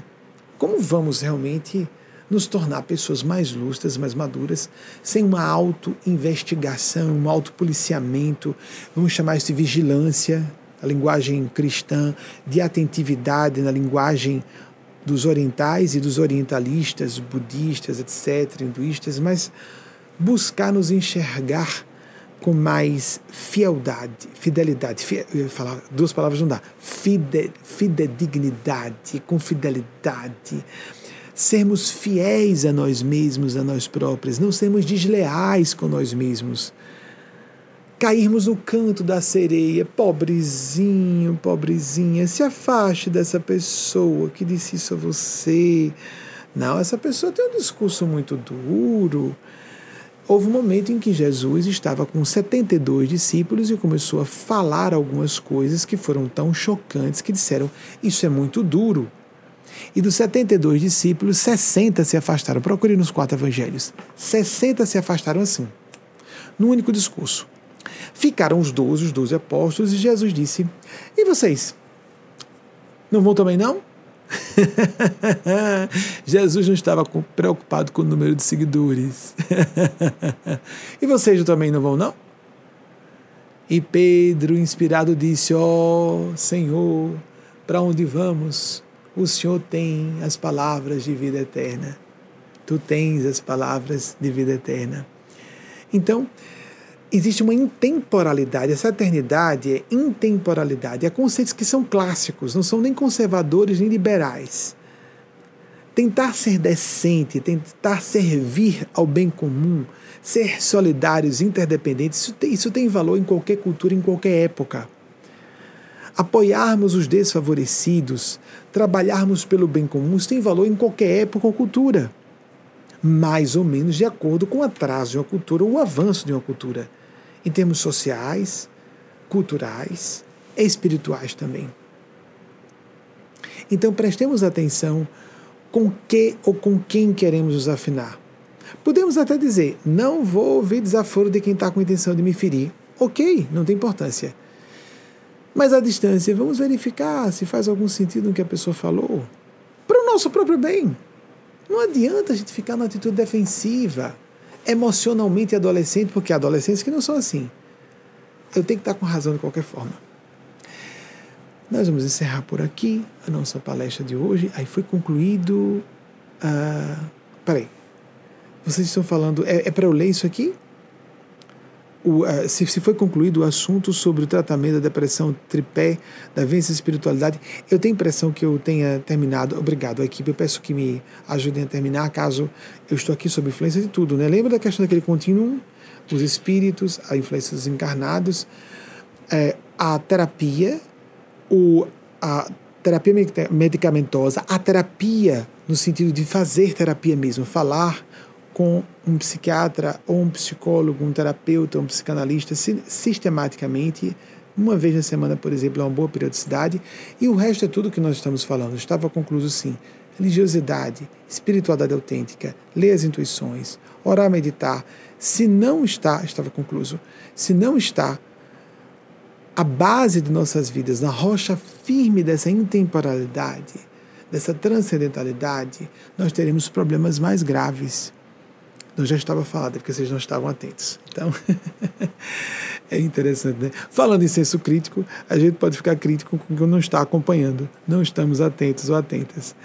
Como vamos realmente nos tornar pessoas mais lustras, mais maduras, sem uma auto-investigação, um auto-policiamento, vamos chamar isso de vigilância, a linguagem cristã, de atentividade na linguagem dos orientais e dos orientalistas, budistas, etc., hinduístas, mas buscar nos enxergar com mais fieldade, fidelidade, falar duas palavras não dá, fide, fidedignidade, com fidelidade, sermos fiéis a nós mesmos, a nós próprios, não sermos desleais com nós mesmos, cairmos no canto da sereia, pobrezinho, pobrezinha, se afaste dessa pessoa que disse isso a você. Não, essa pessoa tem um discurso muito duro. Houve um momento em que Jesus estava com 72 discípulos e começou a falar algumas coisas que foram tão chocantes que disseram: Isso é muito duro. E dos 72 discípulos, 60 se afastaram. Procure nos quatro evangelhos. 60 se afastaram assim, num único discurso. Ficaram os doze, os doze apóstolos, e Jesus disse: E vocês? Não vão também não? [laughs] Jesus não estava preocupado com o número de seguidores. [laughs] e vocês também não vão, não? E Pedro, inspirado, disse: Ó oh, Senhor, para onde vamos? O Senhor tem as palavras de vida eterna. Tu tens as palavras de vida eterna. Então, existe uma intemporalidade. Essa eternidade é intemporalidade. É conceitos que são clássicos, não são nem conservadores nem liberais. Tentar ser decente, tentar servir ao bem comum, ser solidários, interdependentes, isso tem, isso tem valor em qualquer cultura, em qualquer época. Apoiarmos os desfavorecidos, trabalharmos pelo bem comum, isso tem valor em qualquer época ou cultura mais ou menos de acordo com o atraso de uma cultura ou o avanço de uma cultura em termos sociais, culturais e espirituais também. Então prestemos atenção com que ou com quem queremos nos afinar. Podemos até dizer, não vou ouvir desaforo de quem está com intenção de me ferir. Ok, não tem importância. Mas à distância, vamos verificar se faz algum sentido no que a pessoa falou. Para o nosso próprio bem. Não adianta a gente ficar na atitude defensiva emocionalmente adolescente, porque há adolescentes que não são assim. Eu tenho que estar com razão de qualquer forma. Nós vamos encerrar por aqui a nossa palestra de hoje. Aí foi concluído. Uh, peraí. Vocês estão falando. É, é para eu ler isso aqui? O, se, se foi concluído o assunto sobre o tratamento da depressão tripé, da vência espiritualidade, eu tenho a impressão que eu tenha terminado. Obrigado, equipe. Eu peço que me ajudem a terminar, caso eu estou aqui sob influência de tudo. Né? Lembra da questão daquele contínuo? Os espíritos, a influência dos encarnados, é, a terapia, o, a terapia medicamentosa, a terapia no sentido de fazer terapia mesmo, falar com um psiquiatra ou um psicólogo, um terapeuta, um psicanalista sistematicamente, uma vez na semana, por exemplo, é uma boa periodicidade, e o resto é tudo que nós estamos falando. Estava concluído sim. Religiosidade, espiritualidade autêntica, ler as intuições, orar, meditar. Se não está, estava concluído, se não está a base de nossas vidas na rocha firme dessa intemporalidade, dessa transcendentalidade, nós teremos problemas mais graves. Não já estava falado, é porque vocês não estavam atentos. Então, [laughs] é interessante, né? Falando em senso crítico, a gente pode ficar crítico com quem não está acompanhando, não estamos atentos ou atentas.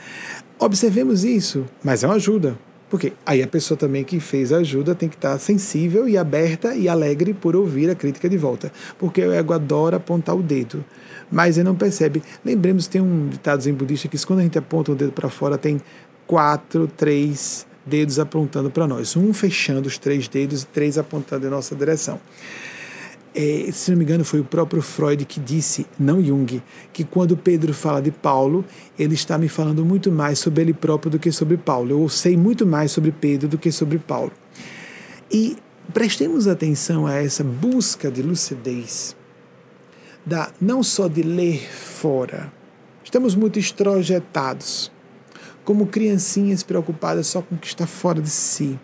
Observemos isso, mas é uma ajuda. Porque aí a pessoa também que fez a ajuda tem que estar sensível e aberta e alegre por ouvir a crítica de volta. Porque o ego adora apontar o dedo, mas ele não percebe. Lembremos, tem um ditado em budista que quando a gente aponta o dedo para fora, tem quatro, três dedos apontando para nós. Um fechando os três dedos e três apontando em nossa direção é, se não me engano, foi o próprio Freud que disse, não Jung, que quando Pedro fala de Paulo, ele está me falando muito mais sobre ele próprio do que sobre Paulo. Eu sei muito mais sobre Pedro do que sobre Paulo. E prestemos atenção a essa busca de lucidez, da, não só de ler fora. Estamos muito estrojetados, como criancinhas preocupadas só com o que está fora de si.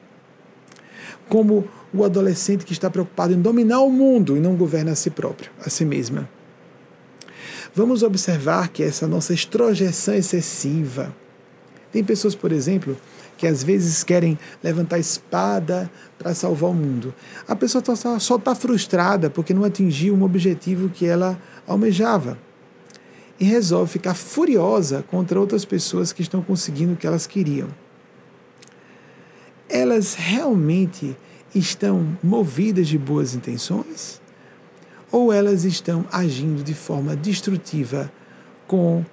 Como o adolescente que está preocupado em dominar o mundo e não governa a si próprio, a si mesma. Vamos observar que essa nossa estrojeção excessiva. Tem pessoas, por exemplo, que às vezes querem levantar a espada para salvar o mundo. A pessoa só está frustrada porque não atingiu um objetivo que ela almejava. E resolve ficar furiosa contra outras pessoas que estão conseguindo o que elas queriam. Elas realmente estão movidas de boas intenções ou elas estão agindo de forma destrutiva com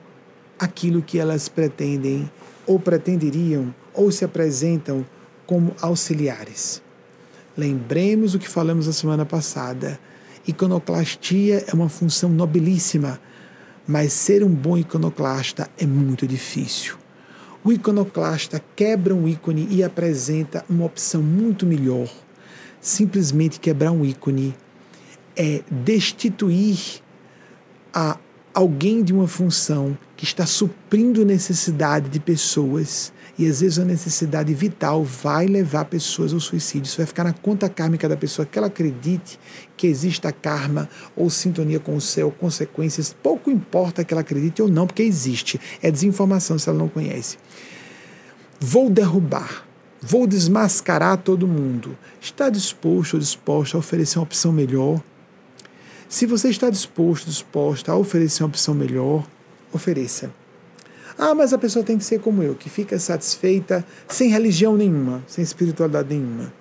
aquilo que elas pretendem ou pretenderiam ou se apresentam como auxiliares. Lembremos o que falamos na semana passada. Iconoclastia é uma função nobilíssima, mas ser um bom iconoclasta é muito difícil. O iconoclasta quebra um ícone e apresenta uma opção muito melhor simplesmente quebrar um ícone é destituir a alguém de uma função que está suprindo necessidade de pessoas e às vezes a necessidade vital vai levar pessoas ao suicídio. Isso vai ficar na conta kármica da pessoa que ela acredite que exista karma ou sintonia com o céu, consequências. Pouco importa que ela acredite ou não, porque existe. É desinformação se ela não conhece. Vou derrubar Vou desmascarar todo mundo. Está disposto ou disposta a oferecer uma opção melhor? Se você está disposto, disposta a oferecer uma opção melhor, ofereça. Ah, mas a pessoa tem que ser como eu, que fica satisfeita sem religião nenhuma, sem espiritualidade nenhuma.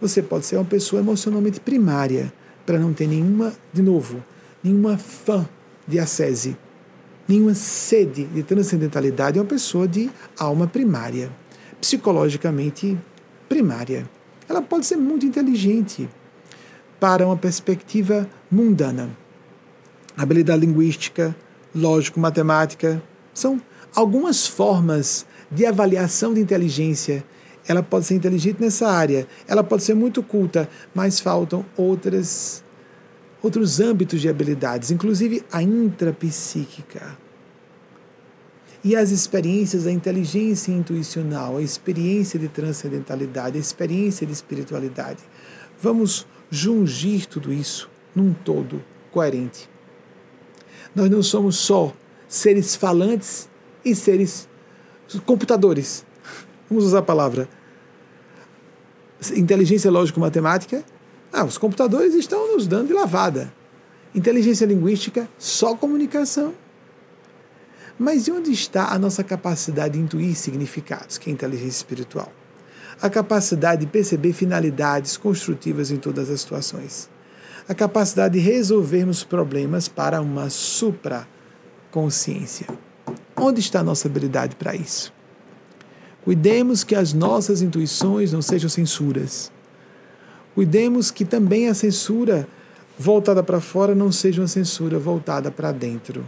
Você pode ser uma pessoa emocionalmente primária, para não ter nenhuma, de novo, nenhuma fã de ascese, nenhuma sede de transcendentalidade, é uma pessoa de alma primária psicologicamente primária. Ela pode ser muito inteligente para uma perspectiva mundana. Habilidade linguística, lógico-matemática são algumas formas de avaliação de inteligência. Ela pode ser inteligente nessa área, ela pode ser muito culta, mas faltam outras outros âmbitos de habilidades, inclusive a intrapsíquica e as experiências da inteligência intuicional, a experiência de transcendentalidade, a experiência de espiritualidade. Vamos jungir tudo isso num todo coerente. Nós não somos só seres falantes e seres computadores. Vamos usar a palavra inteligência lógico-matemática. Ah, os computadores estão nos dando de lavada. Inteligência linguística, só comunicação. Mas e onde está a nossa capacidade de intuir significados, que é inteligência espiritual? A capacidade de perceber finalidades construtivas em todas as situações. A capacidade de resolvermos problemas para uma supraconsciência. Onde está a nossa habilidade para isso? Cuidemos que as nossas intuições não sejam censuras. Cuidemos que também a censura voltada para fora não seja uma censura voltada para dentro.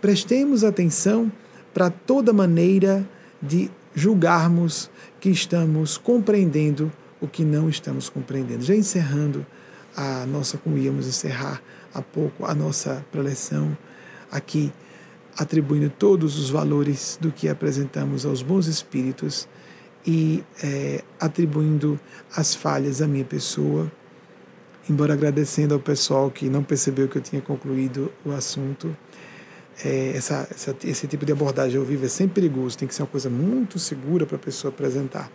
Prestemos atenção para toda maneira de julgarmos que estamos compreendendo o que não estamos compreendendo. Já encerrando a nossa, como íamos encerrar há pouco, a nossa preleção aqui, atribuindo todos os valores do que apresentamos aos bons espíritos e é, atribuindo as falhas à minha pessoa, embora agradecendo ao pessoal que não percebeu que eu tinha concluído o assunto é, essa, essa, esse tipo de abordagem ao vivo é sempre perigoso, tem que ser uma coisa muito segura para a pessoa apresentar.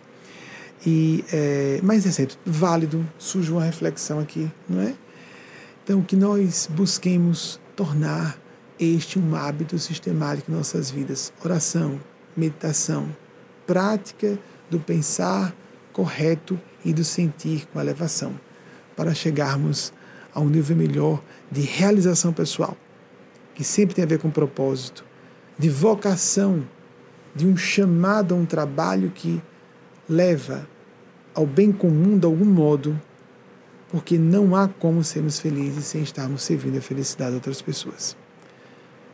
E, é, mas é sempre válido, surge uma reflexão aqui, não é? Então, que nós busquemos tornar este um hábito sistemático em nossas vidas. Oração, meditação, prática do pensar correto e do sentir com elevação, para chegarmos a um nível melhor de realização pessoal, que sempre tem a ver com propósito, de vocação, de um chamado a um trabalho que leva ao bem comum de algum modo, porque não há como sermos felizes sem estarmos servindo a felicidade de outras pessoas.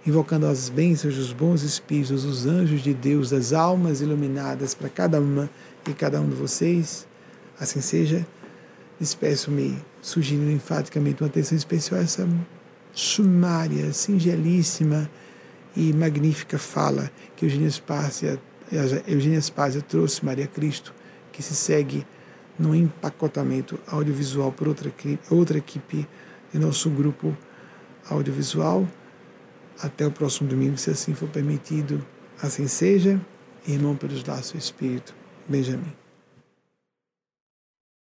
Invocando as bênçãos dos bons espíritos, os anjos de Deus, das almas iluminadas para cada uma e cada um de vocês, assim seja. Despeço-me sugerindo enfaticamente uma atenção especial a essa sumária, singelíssima e magnífica fala que Eugênia Spásia, Eugênia Spásia trouxe Maria Cristo, que se segue no empacotamento audiovisual por outra, outra equipe de nosso grupo audiovisual. Até o próximo domingo, se assim for permitido. Assim seja. Irmão pelos laços do Espírito, Benjamin.